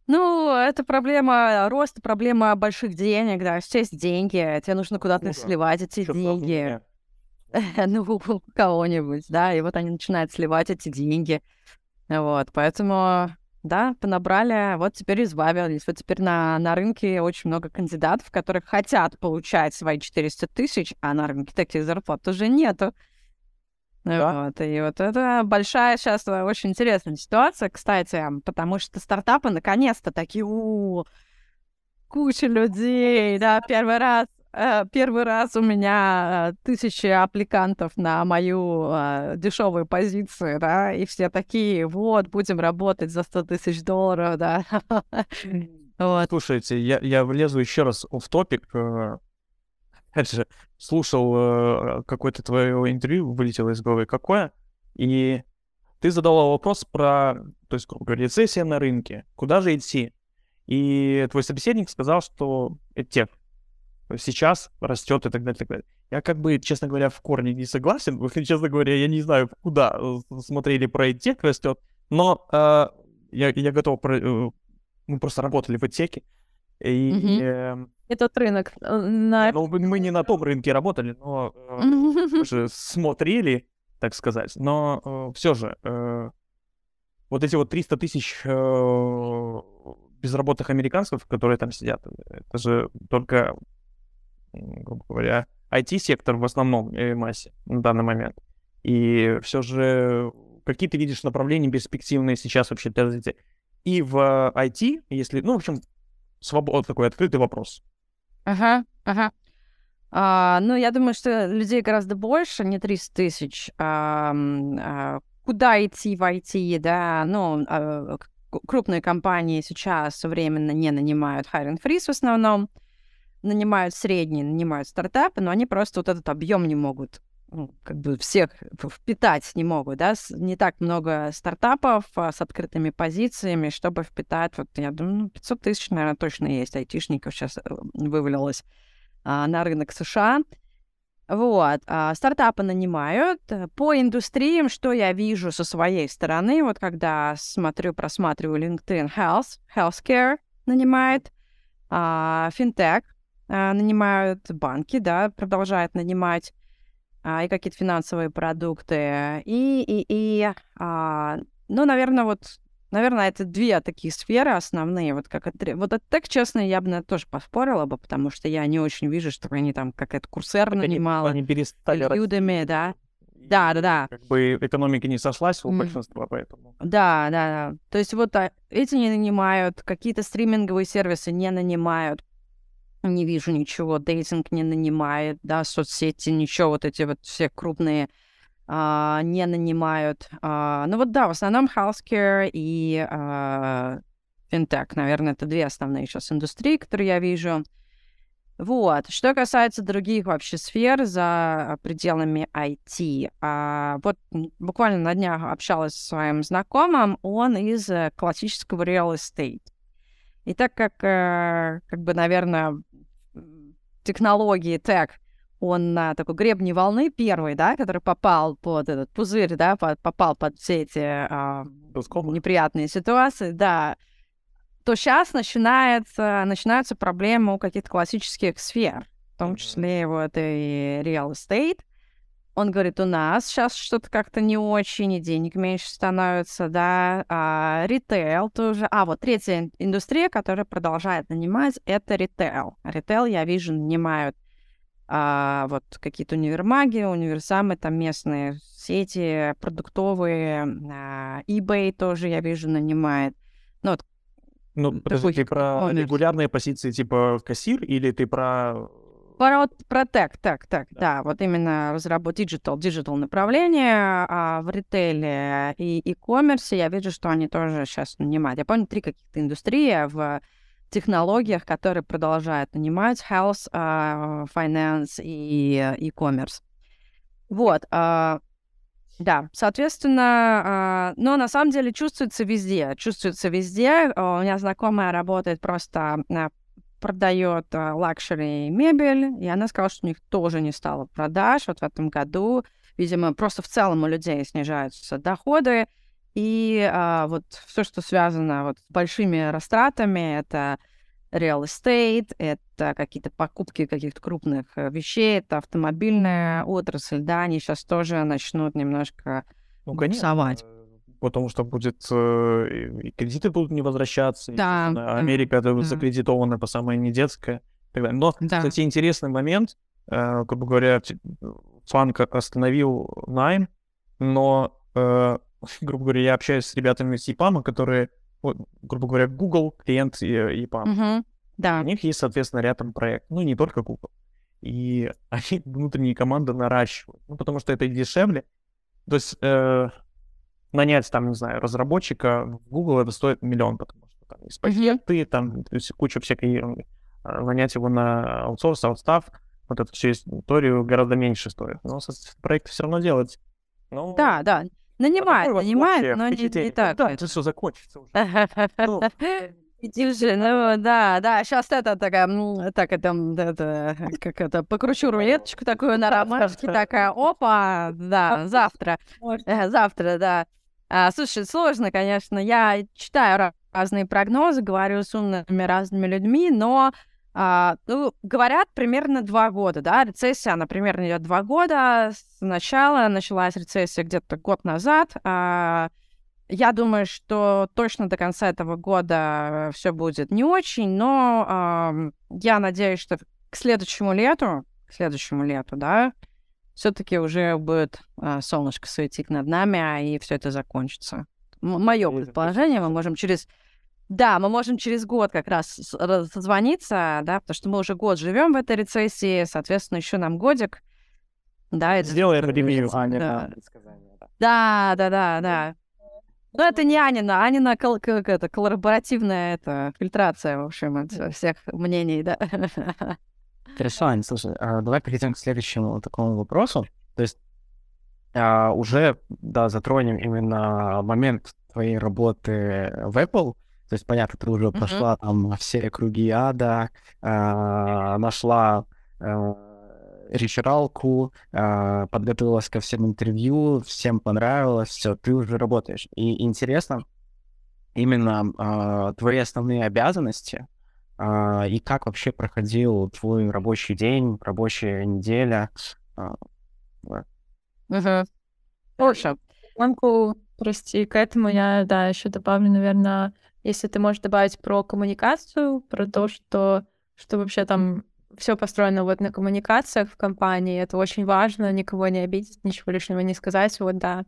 Ну, это проблема роста, проблема больших денег, да. Сейчас есть деньги, тебе нужно куда-то Ну да. сливать эти Чё, деньги. (laughs) ну, у кого-нибудь, да, и вот они начинают сливать эти деньги. Вот, поэтому, да, понабрали, вот теперь избавились. Вот теперь на, на рынке очень много кандидатов, которые хотят получать свои 400 тысяч, а на рынке таких зарплат уже нету. Да. Вот, и вот это большая сейчас очень интересная ситуация, кстати, потому что стартапы наконец-то такие, у куча людей, да, первый раз первый раз у меня э, тысячи аппликантов на мою э, дешевую позицию, да, и все такие, вот, будем работать за 100 тысяч долларов, да. (laughs) вот. Слушайте, я, я влезу еще раз в топик. Э, опять же, слушал э, какое-то твое интервью, вылетело из головы какое, и ты задала вопрос про, то есть, грубо говоря, рецессия на рынке, куда же идти? И твой собеседник сказал, что это сейчас растет и так далее, и так далее. Я как бы, честно говоря, в корне не согласен. (laughs) Честно говоря, я не знаю, куда смотрели про EdTech растет, но э, я, я готов... Про, э, мы просто работали в EdTech, и... Mm-hmm. Э, и тот рынок. Э, на... Ну, мы не на том рынке работали, но э, (laughs) же смотрели, так сказать. Но э, все же, э, вот эти вот 300 тысяч э, безработных американцев, которые там сидят, это же только, грубо говоря, IT-сектор в основном э, массе на данный момент. И все же, какие ты видишь направления перспективные сейчас вообще для развития? И в IT, если, ну, в общем, свобод, такой открытый вопрос. Ага, ага. А, ну, я думаю, что людей гораздо больше, не 300 тысяч. А, а, куда идти в IT, да? Ну, а, крупные компании сейчас временно не нанимают hiring freeze в основном, нанимают средние, нанимают стартапы, но они просто вот этот объем не могут ну, как бы всех впитать не могут, да, не так много стартапов а, с открытыми позициями, чтобы впитать, вот я думаю, 500 ну, тысяч, наверное, точно есть айтишников сейчас э, вывалилось а, на рынок США. Вот, а, стартапы нанимают. По индустриям, что я вижу со своей стороны, вот когда смотрю, просматриваю LinkedIn Health, Healthcare нанимает, а, а, нанимают, банки, да, продолжают нанимать, а, и какие-то финансовые продукты. И, и, и а, ну, наверное, вот Наверное, это две такие сферы основные. Вот как это, вот это так, честно, я бы на это тоже поспорила бы, потому что я не очень вижу, что они там какая-то курсер так нанимала. Они, они перестали Udemy, да. Да, да, да. Как бы экономика не сошлась у mm. большинства, поэтому. Да, да, да. То есть вот а, эти не нанимают, какие-то стриминговые сервисы не нанимают. Не вижу ничего, дейтинг не нанимает, да, соцсети, ничего, вот эти вот все крупные а, не нанимают. А, ну вот да, в основном healthcare и а, наверное, это две основные сейчас индустрии, которые я вижу. Вот. Что касается других вообще сфер за пределами IT, а, вот буквально на днях общалась со своим знакомым, он из э, классического real estate. И так как, э, как бы, наверное, технологии тег он на такой гребне волны первый, да, который попал под этот пузырь, да, под, попал под все эти а, неприятные ситуации, да, то сейчас начинается, начинаются проблемы у каких-то классических сфер, в том числе вот и real estate. Он говорит, у нас сейчас что-то как-то не очень, и денег меньше становится, да, а, ритейл тоже. А, вот третья индустрия, которая продолжает нанимать, это ритейл. Ритейл, я вижу, нанимают а, вот какие-то универмаги, универсамы, там местные сети продуктовые, а, eBay тоже, я вижу, нанимает. Ну, вот, ну, подожди, ты про регулярные позиции типа кассир или ты про... Про, про так, так, так, да. да, вот именно разработать digital, digital направление а в ритейле и e-commerce я вижу, что они тоже сейчас нанимают. Я помню три каких-то индустрии в технологиях, которые продолжают нанимать health, uh, finance и e-commerce. Вот. Э, да, соответственно, э, но на самом деле чувствуется везде. Чувствуется везде. У меня знакомая работает просто продает luxury мебель, и она сказала, что у них тоже не стало продаж вот в этом году. Видимо, просто в целом у людей снижаются доходы. И а, вот все, что связано вот с большими растратами, это real estate, это какие-то покупки каких-то крупных э, вещей, это автомобильная отрасль, да, они сейчас тоже начнут немножко ну, конечно, э, Потому что будет э, и кредиты будут не возвращаться. Да. Америка да. закредитована по. И так далее. Но, да. кстати, интересный момент, грубо говоря, Фанк остановил найм, но (laughs) грубо говоря, я общаюсь с ребятами с EPAM, которые, вот, грубо говоря, Google, клиент EPAM. Угу, да. У них есть, соответственно, рядом проект. Ну, не только Google. и (laughs) они внутренние команды наращивают. Ну, потому что это и дешевле. То есть э, нанять, там, не знаю, разработчика в Google это стоит миллион, потому что там есть пакеты, mm-hmm. там то есть, куча всякой ерунды. А нанять его на аутсорс, аутстав, вот эту всю историю гораздо меньше стоит. Но проект все равно делать. Ну, да, да. Нанимает, нанимает, но не, не так. Да, это все закончится уже. (laughs) Ну, Слушай, ну да, да, сейчас это такая, так это, это, (laughs) как это, покручу рулеточку такую на (laughs) ромашке, такая, опа, да, завтра, э, завтра, да. А, слушай, сложно, конечно, я читаю разные прогнозы, говорю с умными разными людьми, но а, ну, говорят, примерно два года, да, рецессия, она примерно идет два года. Сначала началась рецессия где-то год назад. А, я думаю, что точно до конца этого года все будет не очень, но а, я надеюсь, что к следующему лету, к следующему лету, да, все-таки уже будет а, солнышко светить над нами, а, и все это закончится. Мое предположение, мы можем через да, мы можем через год как раз созвониться, да, потому что мы уже год живем в этой рецессии, соответственно, еще нам годик. Да, это... Сделай премию, Аня. Да. да, да, да, да. Ну, это не Анина, Анина кол- это, коллаборативная это, фильтрация, в общем, от всех мнений, да. (laughs) Аня, слушай, а давай перейдем к следующему такому вопросу. То есть а, уже, да, затронем именно момент твоей работы в Apple. То есть, понятно, ты уже прошла там все круги ада, э, нашла рефералку, э, подготовилась ко всем интервью, всем понравилось, все, ты уже работаешь. И интересно именно э, твои основные обязанности э, и как вообще проходил твой рабочий день, рабочая неделя. Э, Угу. Слушай, прости, к этому я, да, еще добавлю, наверное, если ты можешь добавить про коммуникацию, про то, что, что вообще там все построено вот на коммуникациях в компании, это очень важно, никого не обидеть, ничего лишнего не сказать, вот да.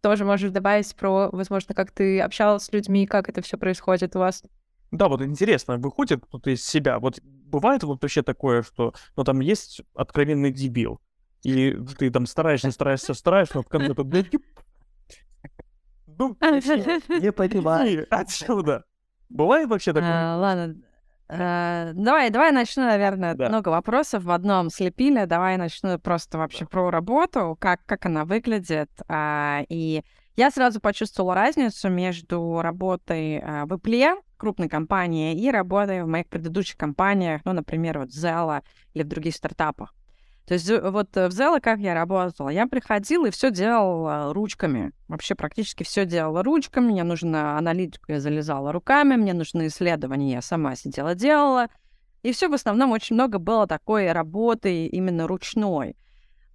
Тоже можешь добавить про, возможно, как ты общалась с людьми, как это все происходит у вас. Да, вот интересно, выходит кто-то из себя. Вот бывает вот вообще такое, что ну там есть откровенный дебил, и ты там стараешься, стараешься, стараешься, но в конце то ну, не (laughs) понимаю. Отсюда. Бывает вообще такое? А, ладно. А, давай, давай начну, наверное, да. много вопросов в одном слепили. Давай начну просто вообще да. про работу, как, как она выглядит. А, и я сразу почувствовала разницу между работой а, в Apple, крупной компании, и работой в моих предыдущих компаниях, ну, например, вот Zella или в других стартапах. То есть вот э, в Zella как я работала? Я приходила и все делала ручками. Вообще практически все делала ручками. Мне нужно аналитику, я залезала руками. Мне нужны исследования, я сама сидела, делала. И все в основном очень много было такой работы именно ручной.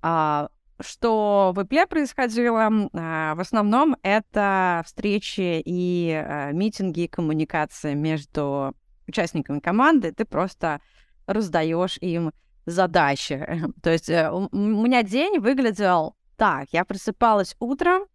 А, что в Apple происходило, а, в основном это встречи и а, митинги, и коммуникация между участниками команды. Ты просто раздаешь им задачи. (laughs) То есть э, у меня день выглядел так. Я просыпалась утром,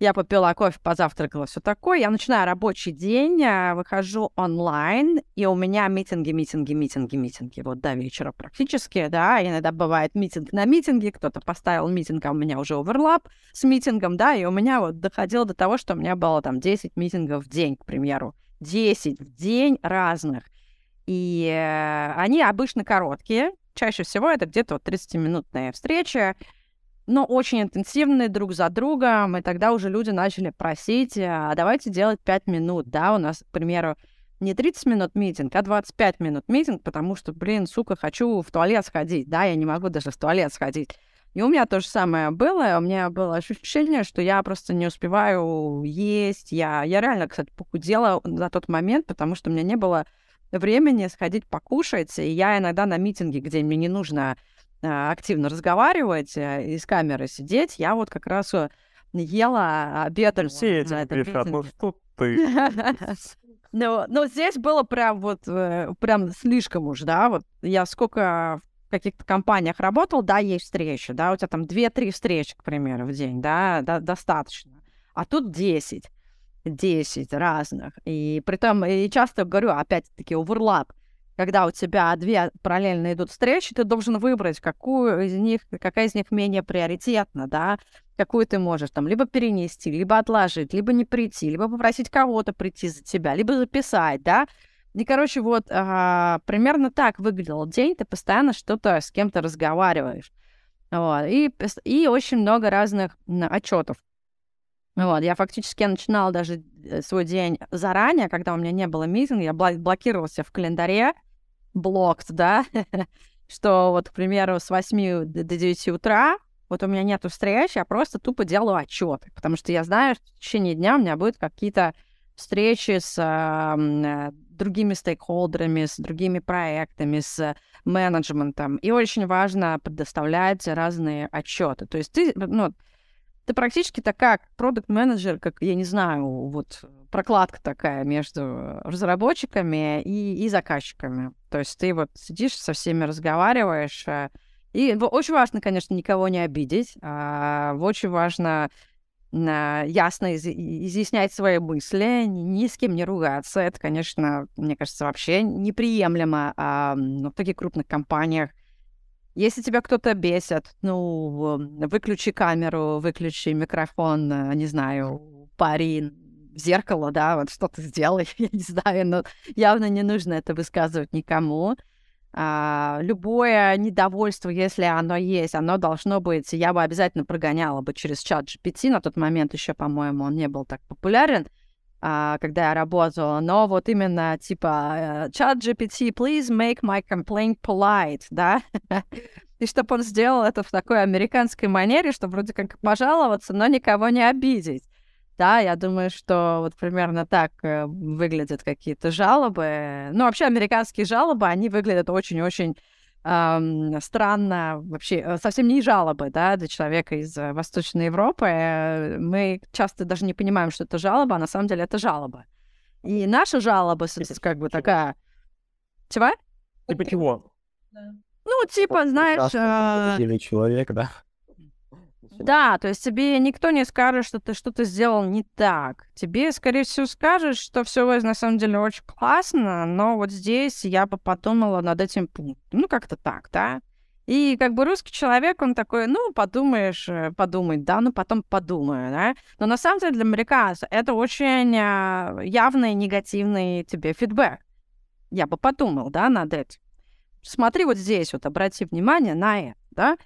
я попила кофе, позавтракала, все такое. Я начинаю рабочий день, э, выхожу онлайн, и у меня митинги, митинги, митинги, митинги. Вот до вечера практически, да. Иногда бывает митинг на митинге, кто-то поставил митинг, а у меня уже оверлап с митингом, да, и у меня вот доходило до того, что у меня было там 10 митингов в день, к примеру. 10 в день разных. И э, они обычно короткие, Чаще всего это где-то вот 30-минутная встреча, но очень интенсивные друг за другом, и тогда уже люди начали просить, а давайте делать 5 минут, да, у нас, к примеру, не 30 минут митинг, а 25 минут митинг, потому что, блин, сука, хочу в туалет сходить, да, я не могу даже в туалет сходить. И у меня то же самое было, у меня было ощущение, что я просто не успеваю есть, я, я реально, кстати, похудела на тот момент, потому что у меня не было времени сходить покушать. И я иногда на митинге, где мне не нужно активно разговаривать э, и с камерой сидеть, я вот как раз э, ела, обедала. Все эти грешат, ну что ты? (laughs) Ну, но здесь было прям вот, э, прям слишком уж, да, вот я сколько в каких-то компаниях работал, да, есть встречи, да, у тебя там 2-3 встречи, к примеру, в день, да, да достаточно. А тут 10. 10 разных. И при том, и часто говорю, опять-таки, оверлап. Когда у тебя две параллельно идут встречи, ты должен выбрать, какую из них, какая из них менее приоритетна, да, какую ты можешь там либо перенести, либо отложить, либо не прийти, либо попросить кого-то прийти за тебя, либо записать, да. И, короче, вот а, примерно так выглядел день, ты постоянно что-то с кем-то разговариваешь. Вот. И, и очень много разных отчетов. Вот, я фактически начинала даже э, свой день заранее, когда у меня не было митинга, я блокировался в календаре, блокт, да, (laughs) что вот, к примеру, с 8 до 9 утра вот у меня нету встреч, я просто тупо делаю отчеты, потому что я знаю, что в течение дня у меня будут какие-то встречи с э, другими стейкхолдерами, с другими проектами, с менеджментом. И очень важно предоставлять разные отчеты. То есть ты, ну, ты практически такая продукт-менеджер, как, я не знаю, вот прокладка такая между разработчиками и, и заказчиками. То есть ты вот сидишь со всеми разговариваешь. Э, и очень важно, конечно, никого не обидеть. А очень важно ясно из- изъяснять свои мысли, ни с кем не ругаться. Это, конечно, мне кажется, вообще неприемлемо а, в таких крупных компаниях. Если тебя кто-то бесит, ну, выключи камеру, выключи микрофон, э, не знаю, пари в зеркало, да, вот что-то сделай, (laughs) я не знаю, но явно не нужно это высказывать никому. А, любое недовольство, если оно есть, оно должно быть, я бы обязательно прогоняла бы через чат GPT, на тот момент еще, по-моему, он не был так популярен, когда я работала, но вот именно типа чат э, GPT, please make my complaint polite, да, (laughs) и чтобы он сделал это в такой американской манере, чтобы вроде как пожаловаться, но никого не обидеть. Да, я думаю, что вот примерно так э, выглядят какие-то жалобы. Ну, вообще, американские жалобы, они выглядят очень-очень эм, странно, вообще э, совсем не жалобы, да, для человека из э, Восточной Европы. Э, мы часто даже не понимаем, что это жалоба, а на самом деле это жалоба. И наша жалоба, как бы такая... Чего? Типа чего? Ну, типа, знаешь... Или человек, да? Да, то есть тебе никто не скажет, что ты что-то сделал не так. Тебе, скорее всего, скажут, что все на самом деле очень классно, но вот здесь я бы подумала над этим пунктом. Ну, как-то так, да? И как бы русский человек, он такой, ну, подумаешь, э, подумай, да, ну, потом подумаю, да. Но на самом деле для американца это очень а, явный негативный тебе фидбэк. Я бы подумал, да, над этим. Смотри вот здесь, вот обрати внимание на это, да.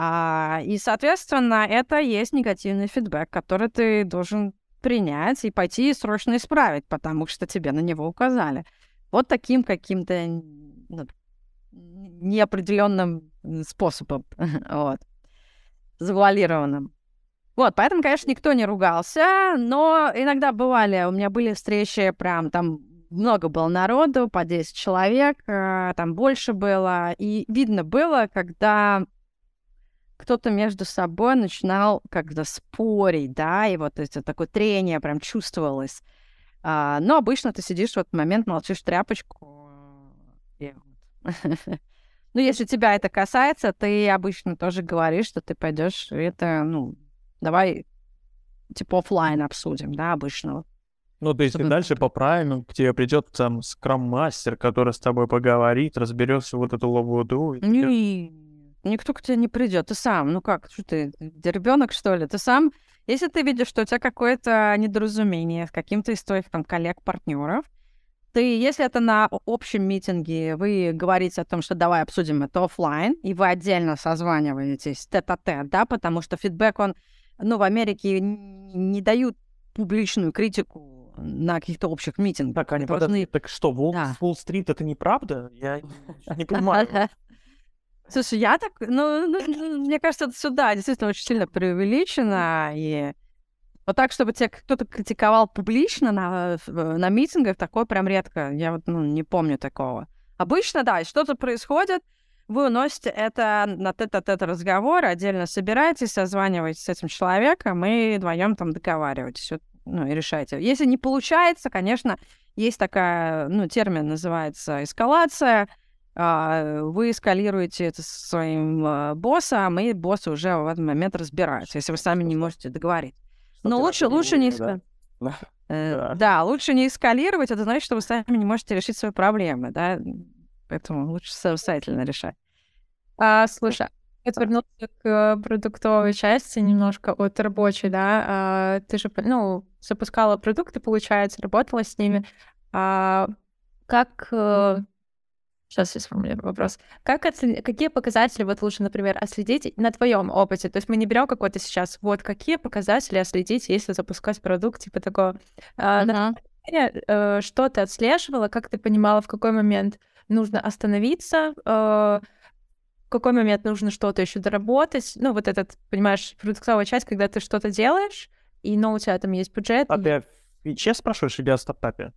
А, и, соответственно, это есть негативный фидбэк, который ты должен принять и пойти срочно исправить, потому что тебе на него указали. Вот таким каким-то ну, неопределенным способом, (laughs) вот, завуалированным. Вот, поэтому, конечно, никто не ругался, но иногда бывали, у меня были встречи, прям там много было народу, по 10 человек, э, там больше было, и видно было, когда кто-то между собой начинал как-то спорить, да, и вот это такое трение прям чувствовалось. А, но обычно ты сидишь в этот момент, молчишь тряпочку. И... (laughs) ну, если тебя это касается, ты обычно тоже говоришь, что ты пойдешь, это, ну, давай типа офлайн обсудим, да, обычно. Ну, то есть Чтобы... дальше по правилам к тебе придет там скрам-мастер, который с тобой поговорит, разберет всю вот эту лабуду. И... Никто к тебе не придет. Ты сам. Ну как, что ты, ребенок, что ли? Ты сам, если ты видишь, что у тебя какое-то недоразумение с каким-то из твоих там коллег, партнеров, ты, если это на общем митинге, вы говорите о том, что давай обсудим это офлайн, и вы отдельно созваниваетесь тет-а-тет, да, потому что фидбэк, он, ну, в Америке не дают публичную критику на каких-то общих митингах. Так, они должны... Так что, Волл-стрит да. это неправда? Я не понимаю. (laughs) Слушай, я так, ну, ну, ну, мне кажется, это сюда действительно очень сильно преувеличено, и вот так, чтобы тебя кто-то критиковал публично на, на митингах, такое прям редко. Я вот ну, не помню такого. Обычно, да, что-то происходит, вы уносите это на тет-а-тет разговор, отдельно собираетесь, созваниваетесь с этим человеком и вдвоем там договариваетесь, ну, и решаете. Если не получается, конечно, есть такая, ну, термин называется эскалация, вы эскалируете это со своим а, боссом, и босс уже в этот момент разбирается, если вы сами не можете договорить. Но лучше, лучше не... (laughs) Да? Э, да. да, лучше не эскалировать, это значит, что вы сами не можете решить свои проблемы, да. Поэтому лучше самостоятельно решать. А, слушай, отвернуться к продуктовой части немножко от рабочей, да, а, ты же, ну, запускала продукты, получается, работала с ними. А, как Сейчас я сформулирую вопрос. Как оцен... Какие показатели вот лучше, например, отследить на твоем опыте? То есть мы не берем какой-то сейчас, вот какие показатели отследить, если запускать продукт типа такого. Uh-huh. На э, что ты отслеживала, как ты понимала, в какой момент нужно остановиться, э, в какой момент нужно что-то еще доработать. Ну, вот этот, понимаешь, продуктовая часть, когда ты что-то делаешь, и, но у тебя там есть бюджет. А ты о фиче спрашиваешь или о стартапе?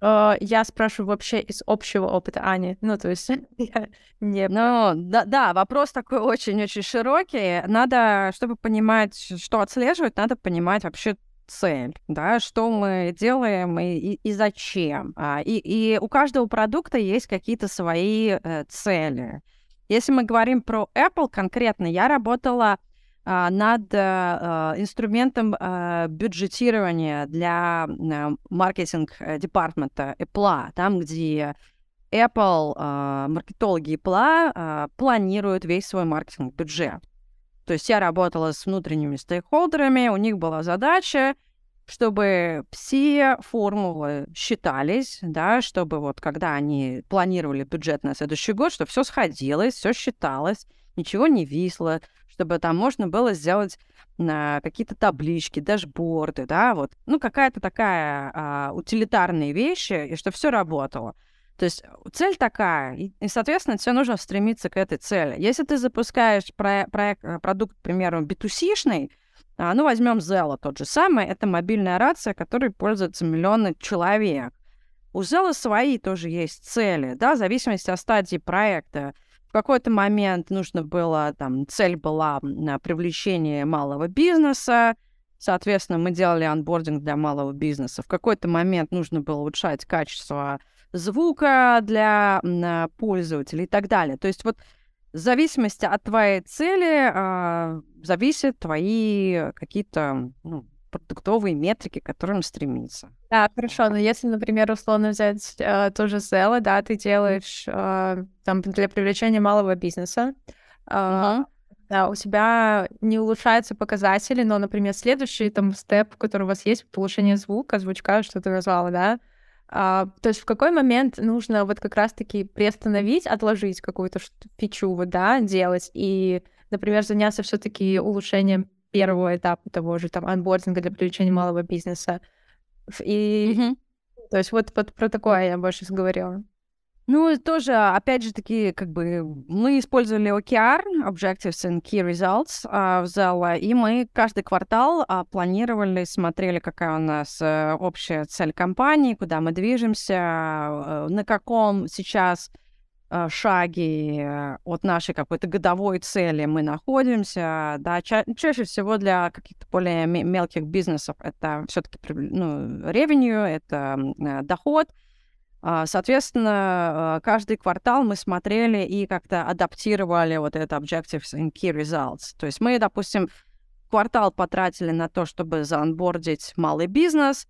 Uh, я спрашиваю вообще из общего опыта Ани. Ну, то есть (laughs) (laughs) я не... Ну, да, да, вопрос такой очень-очень широкий. Надо, чтобы понимать, что отслеживать, надо понимать вообще цель, да, что мы делаем и, и, и зачем. А, и, и у каждого продукта есть какие-то свои э, цели. Если мы говорим про Apple конкретно, я работала а, над а, инструментом а, бюджетирования для маркетинг-департмента Apple, там, где Apple, маркетологи Apple планируют весь свой маркетинг-бюджет. То есть я работала с внутренними стейкхолдерами, у них была задача, чтобы все формулы считались, да, чтобы вот когда они планировали бюджет на следующий год, чтобы все сходилось, все считалось, ничего не висло, чтобы там можно было сделать на какие-то таблички, дашборды, да, вот, ну, какая-то такая а, утилитарные вещи, и чтобы все работало. То есть цель такая, и, и соответственно, тебе нужно стремиться к этой цели. Если ты запускаешь про проект, э, продукт, к примеру, B2C-шный, а, ну, возьмем Zella тот же самый, это мобильная рация, которой пользуются миллионы человек. У Zella свои тоже есть цели, да, в зависимости от стадии проекта какой-то момент нужно было, там, цель была на привлечение малого бизнеса, соответственно, мы делали анбординг для малого бизнеса. В какой-то момент нужно было улучшать качество звука для пользователей и так далее. То есть вот в зависимости от твоей цели э, зависят твои какие-то ну, продуктовые метрики, к которым стремиться. Да, хорошо, но если, например, условно взять э, тоже Zella, да, ты делаешь э, там для привлечения малого бизнеса, э, uh-huh. да, у тебя не улучшаются показатели, но, например, следующий там степ, который у вас есть, улучшение звука, звучка, что ты назвала, да, а, то есть в какой момент нужно вот как раз-таки приостановить, отложить какую-то фичу, вот, да, делать и, например, заняться все таки улучшением первого этапа того же там анбординга для привлечения малого бизнеса. И mm-hmm. то есть вот, вот про такое я больше говорила. Ну, тоже, опять же таки, как бы мы использовали OKR, Objectives and Key Results uh, в зала, и мы каждый квартал uh, планировали, смотрели, какая у нас uh, общая цель компании, куда мы движемся, uh, на каком сейчас Э, шаги э, от нашей какой-то годовой цели мы находимся, да, ча- чаще всего для каких-то более мелких бизнесов это все-таки ну, revenue, это э, доход. А, соответственно, каждый квартал мы смотрели и как-то адаптировали вот это Objectives and Key Results. То есть мы, допустим, квартал потратили на то, чтобы заонбордить малый бизнес,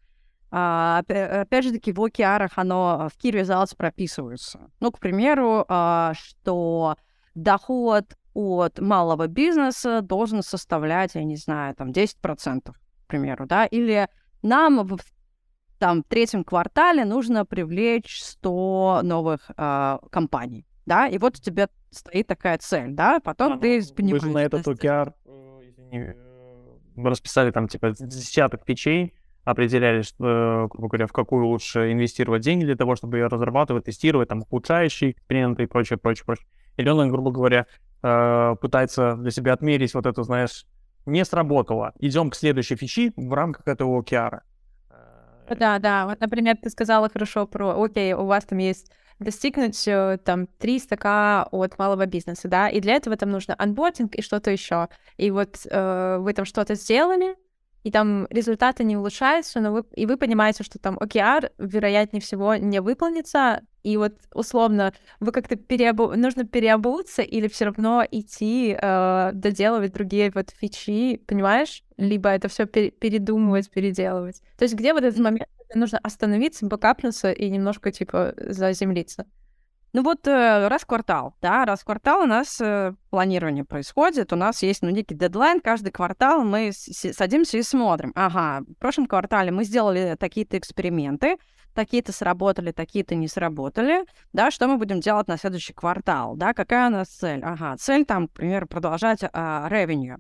а, опять же таки, в OKR оно в Key Results прописывается. Ну, к примеру, а, что доход от малого бизнеса должен составлять, я не знаю, там 10%, к примеру, да, или нам в там, третьем квартале нужно привлечь 100 новых э, компаний, да, и вот у тебя стоит такая цель, да, потом а, ты понимаешь... Вы же на этот OKR, э, извини, э, расписали там, типа, десяток печей, определяли, что, грубо говоря, в какую лучше инвестировать деньги для того, чтобы ее разрабатывать, тестировать, там, улучшающие эксперименты и прочее, прочее, прочее. Или он, грубо говоря, э, пытается для себя отмерить вот это, знаешь, не сработало. Идем к следующей фичи в рамках этого OKR. Да, да. Вот, например, ты сказала хорошо про, окей, у вас там есть достигнуть э, там 300к от малого бизнеса, да, и для этого там нужно анбординг и что-то еще. И вот э, вы там что-то сделали, и там результаты не улучшаются, но вы, и вы понимаете, что там OKR, вероятнее всего, не выполнится, и вот условно вы как-то переобу... нужно переобуться или все равно идти э, доделывать другие вот фичи, понимаешь? Либо это все пер... передумывать, переделывать. То есть где вот этот момент, нужно остановиться, бэкапнуться и немножко типа заземлиться? Ну вот э, раз в квартал, да, раз в квартал у нас э, планирование происходит, у нас есть ну, некий дедлайн, каждый квартал мы садимся и смотрим. Ага, в прошлом квартале мы сделали такие-то эксперименты, такие-то сработали, такие-то не сработали, да, что мы будем делать на следующий квартал, да, какая у нас цель? Ага, цель там, например, продолжать а, revenue.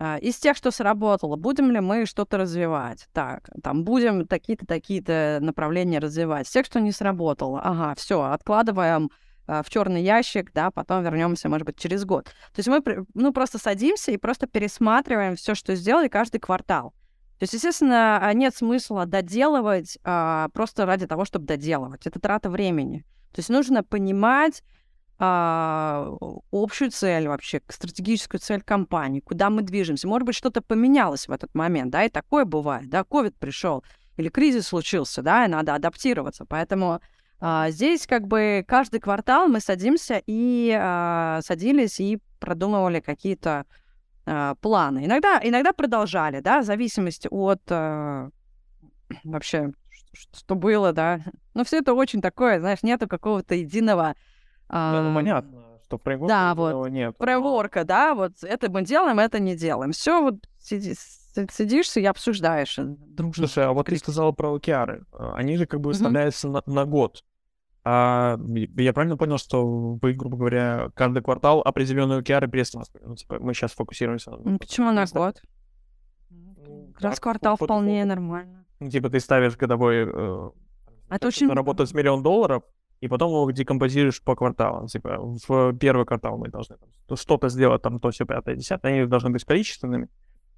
А, из тех, что сработало, будем ли мы что-то развивать? Так, там будем такие-то, такие-то направления развивать. Из тех, что не сработало, ага, все, откладываем а, в черный ящик, да, потом вернемся, может быть, через год. То есть мы, ну, просто садимся и просто пересматриваем все, что сделали каждый квартал. То есть, естественно, а, нет смысла доделывать а, просто ради того, чтобы доделывать. Это трата времени. То есть нужно понимать, а, общую цель вообще, стратегическую цель компании, куда мы движемся. Может быть, что-то поменялось в этот момент, да, и такое бывает, да, ковид пришел, или кризис случился, да, и надо адаптироваться. Поэтому а, здесь как бы каждый квартал мы садимся и а, садились и продумывали какие-то а, планы. Иногда, иногда продолжали, да, в зависимости от а, (clears throat) вообще, что было, да. Но все это очень такое, знаешь, нету какого-то единого а, ну, понятно, что фреймворка да, вот, нет. Фреймворка, да, вот это мы делаем, это не делаем. Все, вот сиди, сидишься и обсуждаешь дружно. Слушай, а вот ты сказала про океары. А, они же как бы выставляются mm-hmm. на, на год. А, я правильно понял, что вы, грубо говоря, каждый квартал определенные океары пересматриваете? Ну, типа, мы сейчас фокусируемся на... Почему на год? Ну, Раз квартал вполне нормально. Ну, типа ты ставишь годовой... Э, это очень... Работать с миллион долларов, и потом его декомпозируешь по кварталам. Типа, в первый квартал мы должны что-то сделать, там, то, все, пятое, десятое, они должны быть количественными,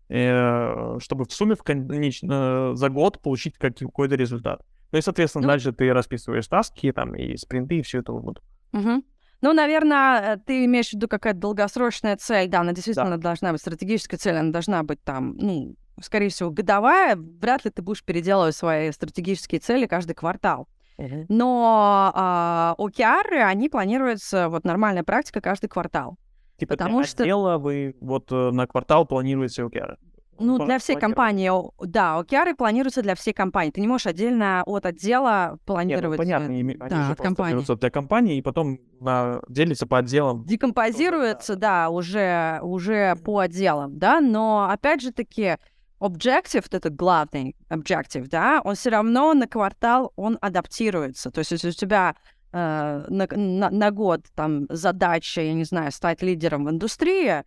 э, чтобы в сумме в конечно, за год получить какой-то результат. Ну и, соответственно, ну, дальше ты расписываешь таски, там, и спринты, и все это вот. Угу. Ну, наверное, ты имеешь в виду какая-то долгосрочная цель, да, она действительно да. должна быть стратегическая цель, она должна быть там, ну, скорее всего, годовая, вряд ли ты будешь переделывать свои стратегические цели каждый квартал. Но а, OKR, они планируются, вот нормальная практика каждый квартал. Типа потому что... отдела вы вот э, на квартал планируете OKR? Ну, для всей компании, да, OKR планируются для всей компании. Ты не можешь отдельно от отдела планировать. Нет, ну, понятно, они да, от компании. для компании, и потом на, делится по отделам. Декомпозируется, да, уже, уже по отделам, да, но опять же таки, objective, вот этот главный objective, да, он все равно на квартал, он адаптируется. То есть если у тебя э, на, на, на год там задача, я не знаю, стать лидером в индустрии,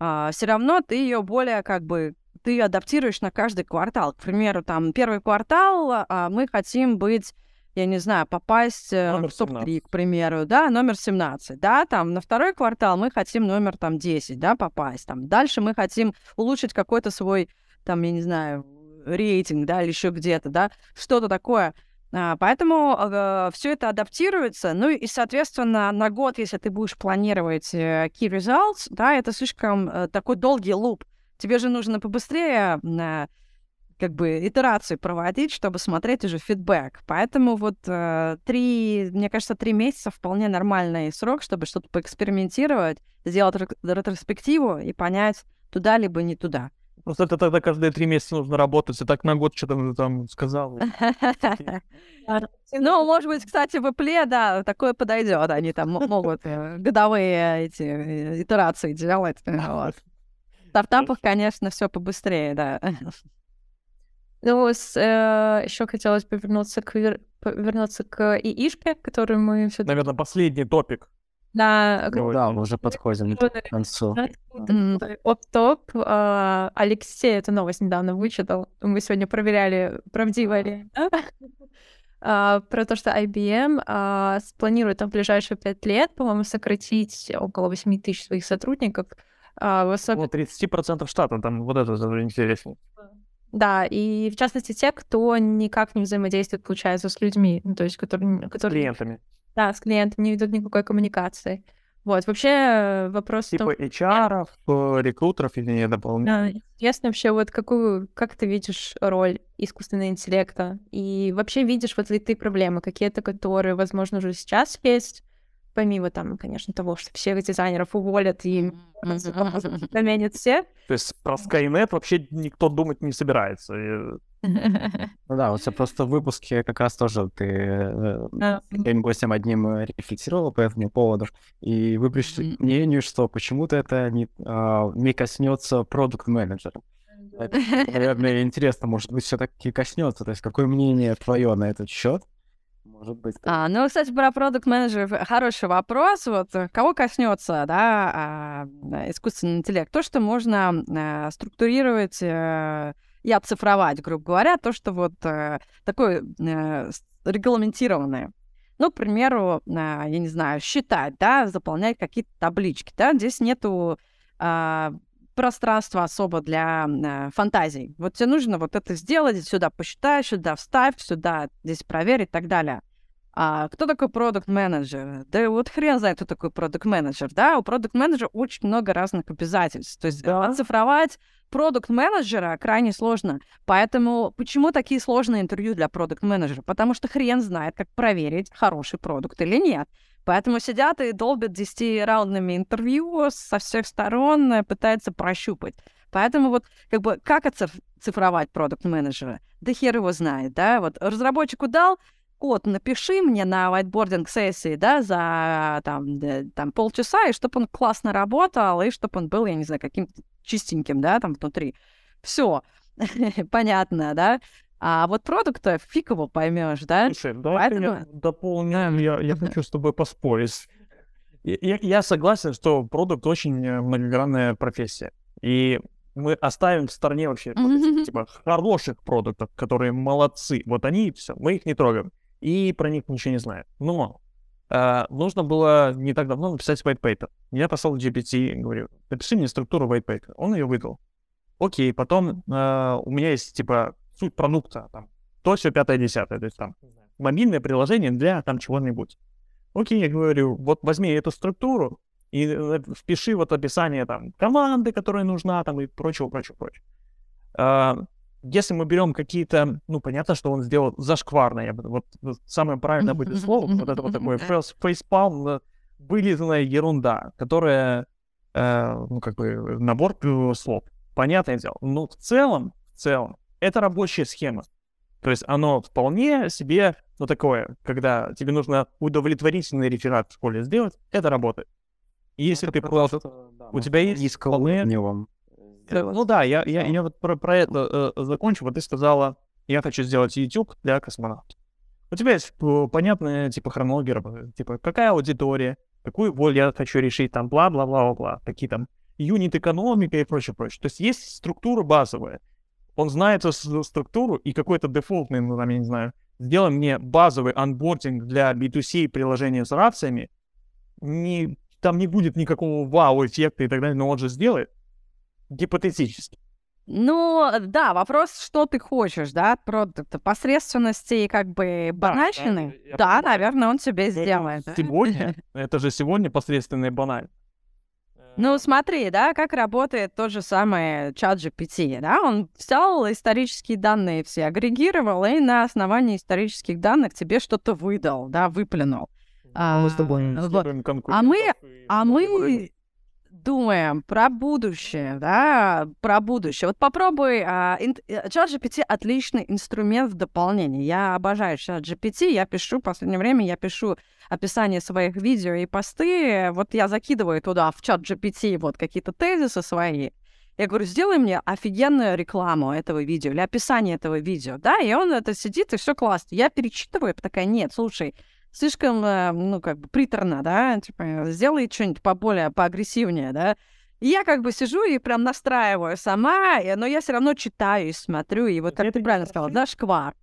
э, все равно ты ее более как бы ты адаптируешь на каждый квартал. К примеру, там первый квартал э, мы хотим быть я не знаю, попасть э, номер в топ-3, к примеру, да, номер 17, да, там на второй квартал мы хотим номер там 10, да, попасть, там дальше мы хотим улучшить какой-то свой там, я не знаю, рейтинг, да, или еще где-то, да, что-то такое. А, поэтому э, все это адаптируется. Ну и, соответственно, на год, если ты будешь планировать э, key results, да, это слишком э, такой долгий луп. Тебе же нужно побыстрее э, как бы итерации проводить, чтобы смотреть уже фидбэк. Поэтому вот э, три, мне кажется, три месяца вполне нормальный срок, чтобы что-то поэкспериментировать, сделать ретроспективу и понять, туда либо не туда. Просто это тогда каждые три месяца нужно работать, и так на год что-то там сказал. Ну, может быть, кстати, в Apple, да, такое подойдет. Они там могут э, годовые эти э, итерации делать. В стартапах, конечно, все побыстрее, да. Ну, э, еще хотелось бы вернуться к, вернуться к ИИшке, которую мы все Наверное, последний топик да, ну, да, мы уже подходим к концу. Оп-топ. А, Алексей эту новость недавно вычитал. Мы сегодня проверяли, правдиво ли. (laughs) А, про то, что IBM а, спланирует в ближайшие пять лет, по-моему, сократить около 8 тысяч своих сотрудников. Особенно... Ну, 30% штата, там вот это интересно. Да, и в частности те, кто никак не взаимодействует, получается, с людьми, ну, то есть которые... которые... С клиентами. Да, с клиентом не ведут никакой коммуникации. Вот, вообще э, вопрос... Типа том... HR, э, рекрутеров или не дополнительно? Да, интересно вообще, вот какую, как ты видишь роль искусственного интеллекта? И вообще видишь вот ли ты проблемы какие-то, которые, возможно, уже сейчас есть, помимо там, конечно, того, что всех дизайнеров уволят и (laughs) заменят все. То есть про Skynet вообще никто думать не собирается. (laughs) Ну да, вот просто в выпуске как раз тоже ты э, своим гостем одним э, рефлексировал по этому поводу, и вы пришли к мнению, что почему-то это не, а, не коснется продукт-менеджера. Наверное, (laughs) интересно, может быть, все-таки коснется. То есть, какое мнение твое на этот счет? Может быть. А, ну, кстати, про продукт менеджеров хороший вопрос. Вот э, кого коснется, да, а, искусственный интеллект? То, что можно а, структурировать а, и оцифровать, грубо говоря, то, что вот такое регламентированное. Ну, к примеру, я не знаю, считать, да, заполнять какие-то таблички, да, здесь нету а, пространства особо для э, фантазий. Вот тебе нужно вот это сделать, сюда посчитай, сюда вставь, сюда здесь проверь и так далее. А кто такой продукт менеджер Да вот хрен знает, кто такой продукт менеджер да? У продукт менеджера очень много разных обязательств. То есть да. оцифровать продукт менеджера крайне сложно. Поэтому почему такие сложные интервью для продукт менеджера Потому что хрен знает, как проверить, хороший продукт или нет. Поэтому сидят и долбят 10-раундными интервью со всех сторон, э, пытаются прощупать. Поэтому вот как бы как оцифровать продукт менеджера Да хер его знает, да? Вот разработчику дал, код напиши мне на whiteboarding сессии, да, за там, да, там полчаса, и чтобы он классно работал, и чтобы он был, я не знаю, каким-то чистеньким, да, там внутри. Все, (laughs) понятно, да? А вот продукта фиг его поймешь, да? Слушай, да, Поэтому... я дополню, я, я хочу с тобой поспорить. Я, я согласен, что продукт очень э, многогранная профессия. И мы оставим в стороне вообще типа хороших продуктов, которые молодцы. Вот они, все, мы их не трогаем. И про них ничего не знаем. Но э, нужно было не так давно написать white paper. Я послал GPT, говорю, напиши мне структуру white paper. Он ее выдал. Окей, потом э, у меня есть типа суть продукта, там, то, все, пятое, десятое, то есть там мобильное приложение для там чего-нибудь. Окей, я говорю, вот возьми эту структуру и э, впиши вот описание там команды, которая нужна, там и прочего, прочего, прочего. А, если мы берем какие-то, ну, понятно, что он сделал зашкварное, вот, вот самое правильное будет слово, вот это вот такое фейспалм, вылизанная ерунда, которая, э, ну, как бы, набор слов. Понятное дело. Но в целом, в целом, это рабочая схема. То есть оно вполне себе, ну, такое, когда тебе нужно удовлетворительный реферат в школе сделать, это работает. И если ну, ты просто... Да, у тебя есть низкоуровневым. Э, ну да, я, я, я вот про, про это э, закончу. Вот ты сказала, я хочу сделать YouTube для космонавтов. У тебя есть э, понятная, типа, хронология, типа, какая аудитория, какую боль я хочу решить, там, бла-бла-бла-бла, какие там юнит экономика и прочее, прочее. То есть есть структура базовая он знает эту структуру и какой-то дефолтный, ну, там, я не знаю, сделай мне базовый анбординг для B2C приложения с рациями, не, там не будет никакого вау-эффекта и так далее, но он же сделает. Гипотетически. Ну, да, вопрос, что ты хочешь, да, от продукта. Посредственности и как бы банальщины. Да, да, да наверное, он тебе сделает. Сегодня, (laughs) это же сегодня посредственный баналь. Ну, смотри, да, как работает тот же самый чат GPT, да, он взял исторические данные все, агрегировал, и на основании исторических данных тебе что-то выдал, да, выплюнул. А, мы с тобой вот. а мы, а мы думаем про будущее, да, про будущее. Вот попробуй, а, ин, э, чат GPT отличный инструмент в дополнение. Я обожаю чат GPT, я пишу, в последнее время я пишу описание своих видео и посты, вот я закидываю туда в чат GPT вот какие-то тезисы свои, я говорю, сделай мне офигенную рекламу этого видео или описание этого видео, да, и он это сидит, и все классно. Я перечитываю, такая, нет, слушай, слишком, э, ну, как бы приторно, да, типа, сделай что-нибудь поболее, поагрессивнее, да. И я как бы сижу и прям настраиваю сама, но я все равно читаю и смотрю, и вот, как это ты правильно сказала, да, шквар.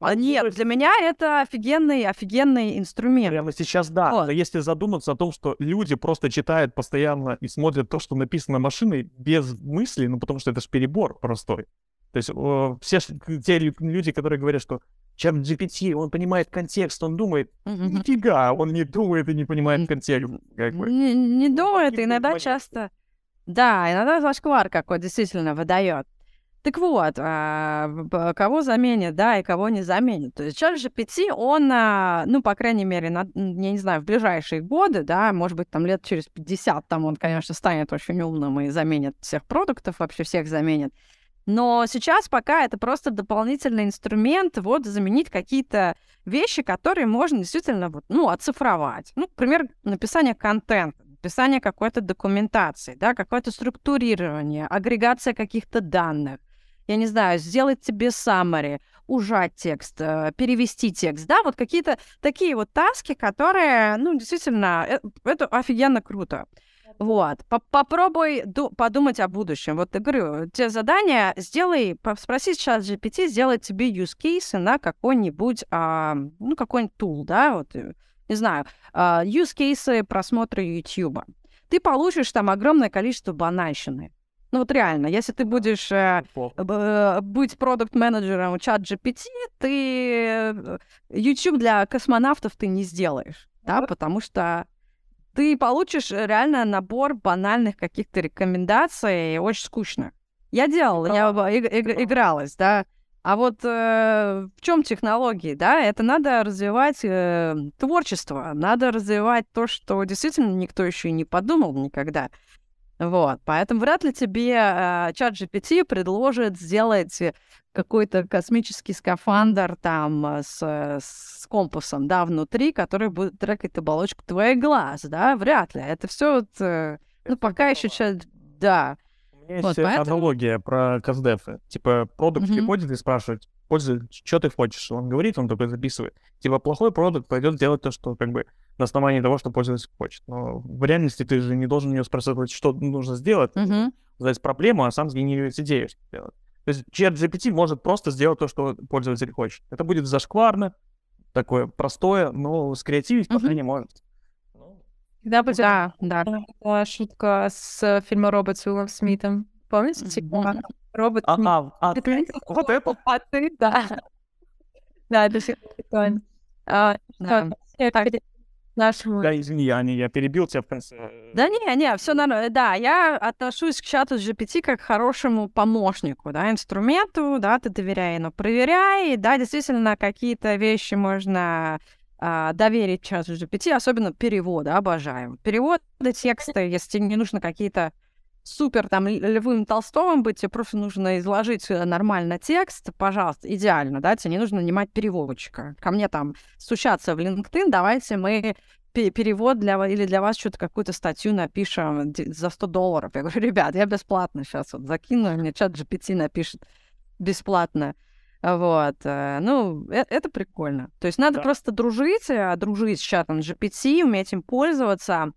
А нет, для меня это офигенный, офигенный инструмент. Прямо сейчас да. Вот. Но если задуматься о том, что люди просто читают постоянно и смотрят то, что написано машиной, без мысли, ну потому что это же перебор простой. То есть о, все те люди, которые говорят, что чем GPT, он понимает контекст, он думает, нифига, он не думает и не понимает контекст. Как бы. Не, не думает, иногда часто... Да, иногда зашквар какой действительно выдает. Так вот, а, кого заменит, да, и кого не заменит. То есть чат GPT, он, а, ну, по крайней мере, на, я не знаю, в ближайшие годы, да, может быть, там лет через 50, там он, конечно, станет очень умным и заменит всех продуктов, вообще всех заменит. Но сейчас пока это просто дополнительный инструмент, вот, заменить какие-то вещи, которые можно действительно, вот, ну, оцифровать. Ну, например, написание контента написание какой-то документации, да, какое-то структурирование, агрегация каких-то данных, я не знаю, сделать тебе summary, ужать текст, э, перевести текст, да, вот какие-то такие вот таски, которые, ну, действительно, это, это офигенно круто. Вот, попробуй подумать о будущем. Вот я говорю, те задания сделай, спроси сейчас GPT, сделать тебе use case на какой-нибудь, а, ну, какой-нибудь tool, да, вот, э, не знаю, а, use case просмотра YouTube. Ты получишь там огромное количество банальщины. Ну вот реально, если ты будешь э, э, быть продукт-менеджером чат GPT, ты э, YouTube для космонавтов ты не сделаешь, да, потому что ты получишь реально набор банальных каких-то рекомендаций, очень скучно. Я делала, я игралась, да. А вот э, в чем технологии, да? Это надо развивать э, творчество, надо развивать то, что действительно никто еще и не подумал никогда. Вот, поэтому вряд ли тебе э, чат GPT предложит сделать какой-то космический скафандр там э, с, с компасом, да, внутри, который будет трекать оболочку твоих глаз, да, вряд ли. Это все вот, э, ну, пока еще чат, да. У меня вот, есть поэтому... аналогия про каздефы. Типа, продукт mm-hmm. приходит и спрашивает, пользователь, что ты хочешь? Он говорит, он такой записывает. Типа, плохой продукт пойдет делать то, что как бы на основании того, что пользователь хочет. Но в реальности ты же не должен ее спрашивать, что нужно сделать, mm-hmm. задать проблему, а сам сгенерировать идею, что делать. То есть чат GPT может просто сделать то, что пользователь хочет. Это будет зашкварно, такое простое, но скреативить mm-hmm. пока не может. Да, да, да. Была шутка с фильма «Робот» с Уиллом Смитом. Помните? Типа, робот... А, а, а ты? Вот это? А ты, да. (laughs) Да, это все прикольно. А, да. Так, нашему... Да, извини, Аня, я перебил тебя в конце. Да не, не, все нормально. Да, я отношусь к чату с GPT как к хорошему помощнику, да, инструменту, да, ты доверяй, но проверяй, да, действительно, какие-то вещи можно а, доверить чату GPT, особенно переводы, обожаем. Переводы текста, если тебе не нужно какие-то супер там Львым Толстовым быть, тебе просто нужно изложить э, нормально текст, пожалуйста, идеально, да, тебе не нужно нанимать переводчика. Ко мне там стучаться в LinkedIn, давайте мы перевод для или для вас что-то какую-то статью напишем за 100 долларов. Я говорю, ребят, я бесплатно сейчас вот закину, мне чат GPT напишет бесплатно. Вот. Э, ну, это, это прикольно. То есть надо да. просто дружить, э, дружить с чатом GPT, уметь им пользоваться.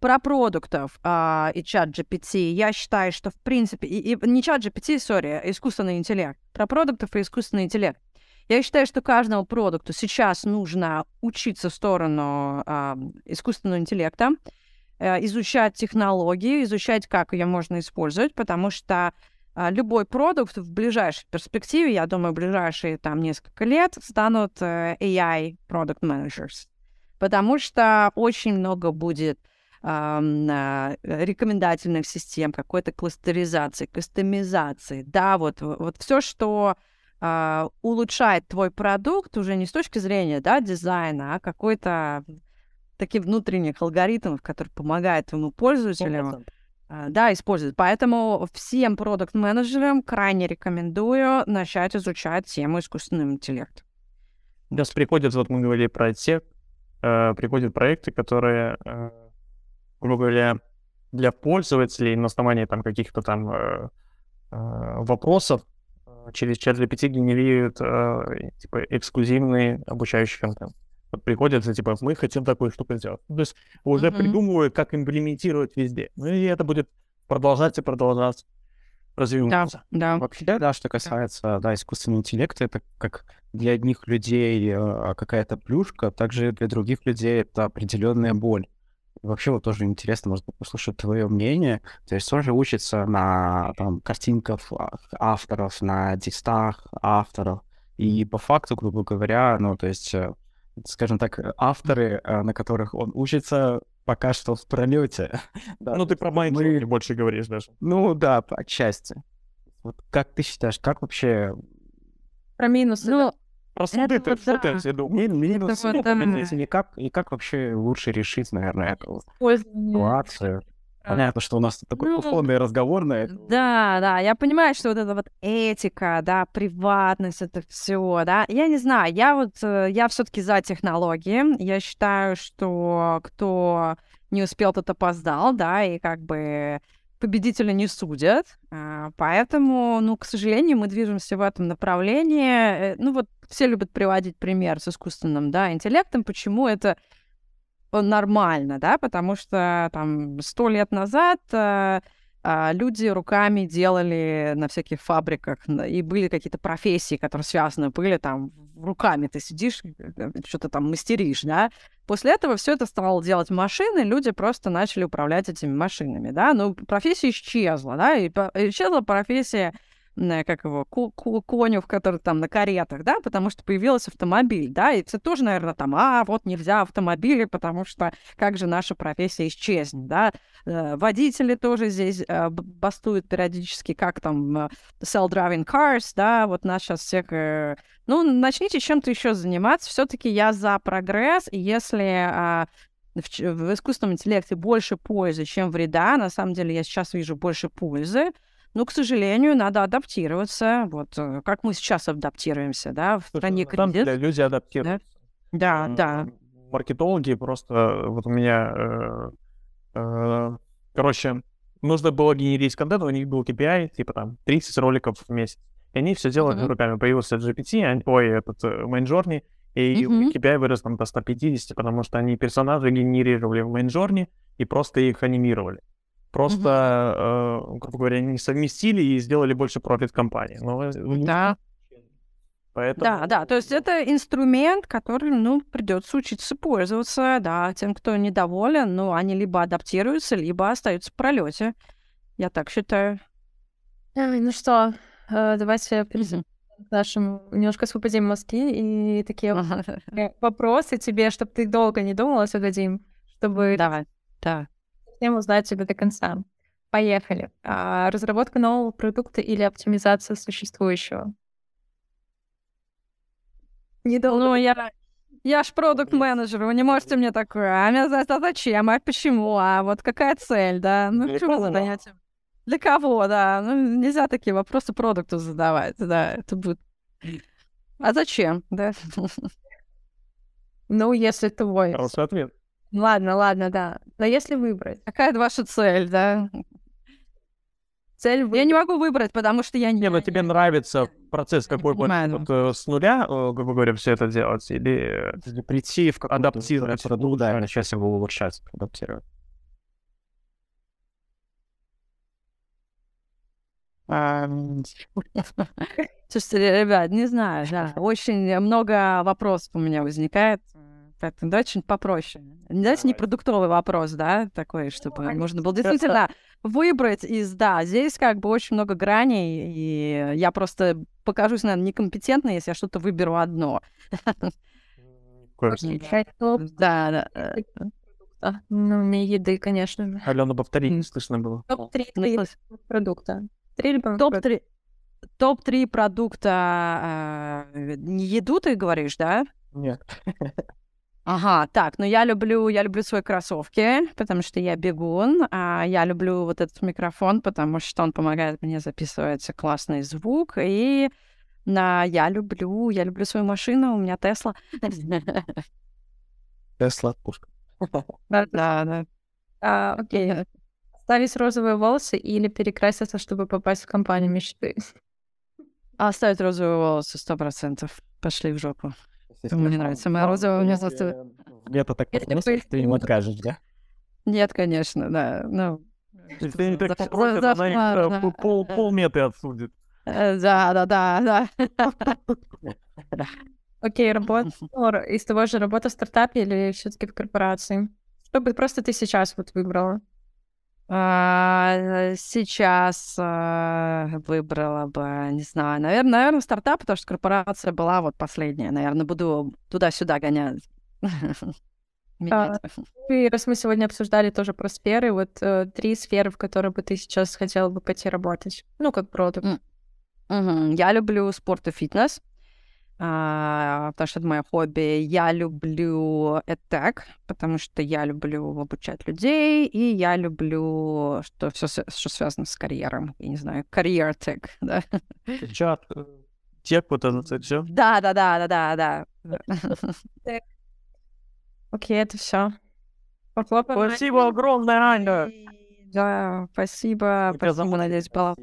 Про продуктов а, и чат GPT я считаю, что в принципе... И, и, не чат GPT, сори, а искусственный интеллект. Про продуктов и искусственный интеллект. Я считаю, что каждому продукту сейчас нужно учиться в сторону а, искусственного интеллекта, а, изучать технологии, изучать, как ее можно использовать, потому что а, любой продукт в ближайшей перспективе, я думаю, ближайшие там несколько лет станут э, AI product managers, потому что очень много будет э, рекомендательных систем, какой-то кластеризации, кастомизации, да, вот, вот все, что э, улучшает твой продукт уже не с точки зрения, да, дизайна, а какой-то таких внутренних алгоритмов, которые помогают твоему пользователю, э, да, использовать. Поэтому всем продукт-менеджерам крайне рекомендую начать изучать тему искусственного интеллекта. Сейчас приходят, вот мы говорили про тех, э, приходят проекты, которые э, грубо говоря, для пользователей на основании там каких-то там э, э, вопросов э, через чат GPT генерируют э, типа эксклюзивный обучающий контент. Вот приходится, типа, мы хотим такую штуку сделать. То есть уже mm-hmm. придумывают, как имплементировать везде. Ну и это будет продолжаться и продолжаться развиваться. Да, да. Вообще, да, что касается да, искусственного интеллекта, это как для одних людей э, какая-то плюшка, также для других людей это определенная боль. Вообще вот тоже интересно, может быть, послушать твое мнение. То есть тоже учится на там, картинках авторов, на текстах авторов. И по факту, грубо говоря, ну, то есть, э, скажем так, авторы, э, на которых он учится, пока что в пролете. (laughs) да, ну, ты про Майнкрафт мы... больше говоришь даже. Ну, да, отчасти. Вот как ты считаешь, как вообще... Про минусы. Ну, да. Имеешь в виду? Ми- Минус, вот, ну, да. понимаете, и как, и как вообще лучше решить, наверное, эту ситуацию? Понятно, что у нас такой Ну, условный разговор на это. Да, да, я понимаю, что вот эта вот этика, да, приватность, это все, да. Я не знаю, я вот, э, я все-таки за технологии. Я считаю, что кто не успел, тот опоздал, да, и как бы победителя не судят. А, Поэтому, ну, к сожалению, мы движемся в этом направлении. Э, Ну, вот все любят приводить пример с искусственным, да, интеллектом. Почему это э, нормально, да, потому что там сто лет назад э, а, люди руками делали на всяких фабриках, и были какие-то профессии, которые связаны были там руками, ты сидишь, э, что-то там мастеришь, да. После этого все это стало делать машины, люди просто начали управлять этими машинами, да. Но профессия исчезла, да, и исчезла профессия как его, ку- конюх, который там на каретах, да, потому что появился автомобиль, да, и это тоже, наверное, там, а, вот нельзя автомобили, потому что как же наша профессия исчезнет, да. Э, Водители тоже здесь э, бастуют периодически, как там э, self-driving cars, да, вот нас сейчас всех... Ну, начните чем-то еще заниматься. Все-таки я за прогресс, и если а, в, в искусственном интеллекте больше пользы, чем вреда, на самом деле я сейчас вижу больше пользы, ну, к сожалению, надо адаптироваться. Вот э, как мы сейчас адаптируемся, да, в Слушай, стране кризис. деле люди адаптируются. Да, да. Маркетологи просто... Вот у меня... э, э, Короче, нужно было генерить контент, у них был KPI, типа там 30 роликов в месяц. И они все делали Мгм. руками. Появился GPT, ой, этот э, Mindjourney, и них KPI вырос там до 150, потому что они персонажи генерировали в Mindjourney и просто их анимировали. Просто, э, грубо говоря, они совместили и сделали больше профит компании. Но у них Да. Поэтому... Да, да, то есть это инструмент, который, ну, придется учиться пользоваться, да, тем, кто недоволен, ну, они либо адаптируются, либо остаются в пролете. Я так считаю. Ай, Ну что, э, давайте перейдем Мгм. к нашему, немножко освободим мозги и такие вопросы тебе, чтобы ты долго не думала, освободим, чтобы Давай, да. Совсем узнать тебя до конца. Поехали. А, разработка нового продукта или оптимизация существующего? Недолго. Ну, я, я ж продукт-менеджер, вы не можете мне такое. А меня знать, а зачем, а почему, а вот какая цель, да? Ну, Для понятие? Для кого, да? Ну, нельзя такие вопросы продукту задавать, да, это будет... А зачем, да? (laughs) Ну, если твой. Хороший ответ. Ладно, ладно, да. Но если выбрать, Какая ваша цель, да? цель Я выбрать. не могу выбрать, потому что я не... Не, ну тебе нравится процесс какой понимаю, вот, э, с нуля, э, грубо говоря, все это делать, или прийти в Адаптировать, продукт, да, и улучшать. начать его улучшать, адаптировать. (laughs) Слушайте, ребят, не знаю, да, очень много вопросов у меня возникает, поэтому давайте что-нибудь попроще. Давайте не продуктовый вопрос, да, такой, чтобы они можно было действительно выбрать из, да, здесь как бы очень много граней, и я просто покажусь, наверное, некомпетентной, если я что-то выберу одно. (laughs) Да, да. э. Ну, не еды, конечно. Алена, повтори, не слышно было. Топ-3 ну, продукта. Три любимых продукта. Топ-3 топ-3 продукта э, не еду, ты говоришь, да? Нет. (laughs) Ага, так, ну я люблю, я люблю свои кроссовки, потому что я бегун, а я люблю вот этот микрофон, потому что он помогает мне записывать классный звук, и на, я люблю, я люблю свою машину, у меня Тесла. Тесла, пушка. Да, да. А, окей. Оставить розовые волосы или перекраситься, чтобы попасть в компанию мечты? А Оставить розовые волосы, сто процентов. Пошли в жопу. Мне нравится моя розовая, у меня просто- Где-то так бы- ты ему откажешь, да? Нет, конечно, да. Ну, Если они так спросят, она их э, да. пол- пол- полметра отсудит. Э, Да, да, да, да. Окей, работа (laughs) из того же работа в стартапе или все-таки в корпорации? Чтобы просто ты сейчас вот выбрала. А, Сейчас а, выбрала бы, не знаю, наверное, наверное, стартап, потому что корпорация была вот последняя. Наверное, буду туда-сюда гонять. (laughs) менять. (laughs) И раз мы сегодня обсуждали тоже про сферы, вот э, три сферы, в которые бы ты сейчас хотела бы пойти работать. Ну, как продукт. М. Мгм. Я люблю спорт и фитнес, а, потому что это мое хобби. Я люблю EdTech, потому что я люблю обучать людей, и я люблю, что все, что связано с карьером. Я не знаю, карьер тек, (laughs) да. Чат, э, тек, вот это все. Да, да, да, да, да, да. Окей, (laughs) это все. Похлопаем. Спасибо огромное, Аня. Да, спасибо, спасибо, надеюсь, было.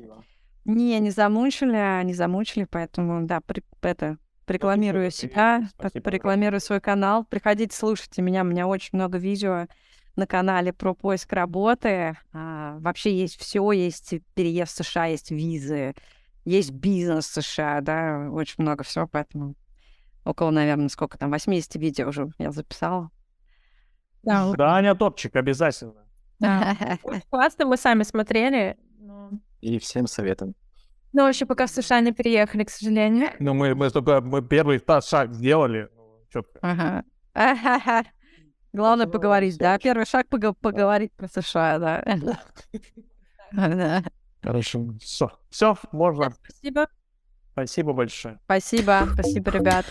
Не, не замучили, не замучили, поэтому, да, при- это, рекламирую спасибо, себя, рекламирую свой канал. Приходите, слушайте меня, у меня очень много видео на канале про поиск работы. А, вообще есть все, есть переезд в США, есть визы, есть бизнес в США, да, очень много всего, поэтому около, наверное, сколько там, 80 видео уже я записала. Да, Да, Аня топчик, обязательно. да. (laughs) Классно, мы сами смотрели. но- И всем советом. Но еще пока в США не переехали, к сожалению. Но мы, мы только мы первый шаг сделали. ну, Четко. Ага. Ага. Главное поговорить, да? Первый шаг пого- поговорить про США, да. Да. (laughs) Хорошо. Все. Все, можно. Спасибо. Спасибо большое. Спасибо, спасибо, ребят.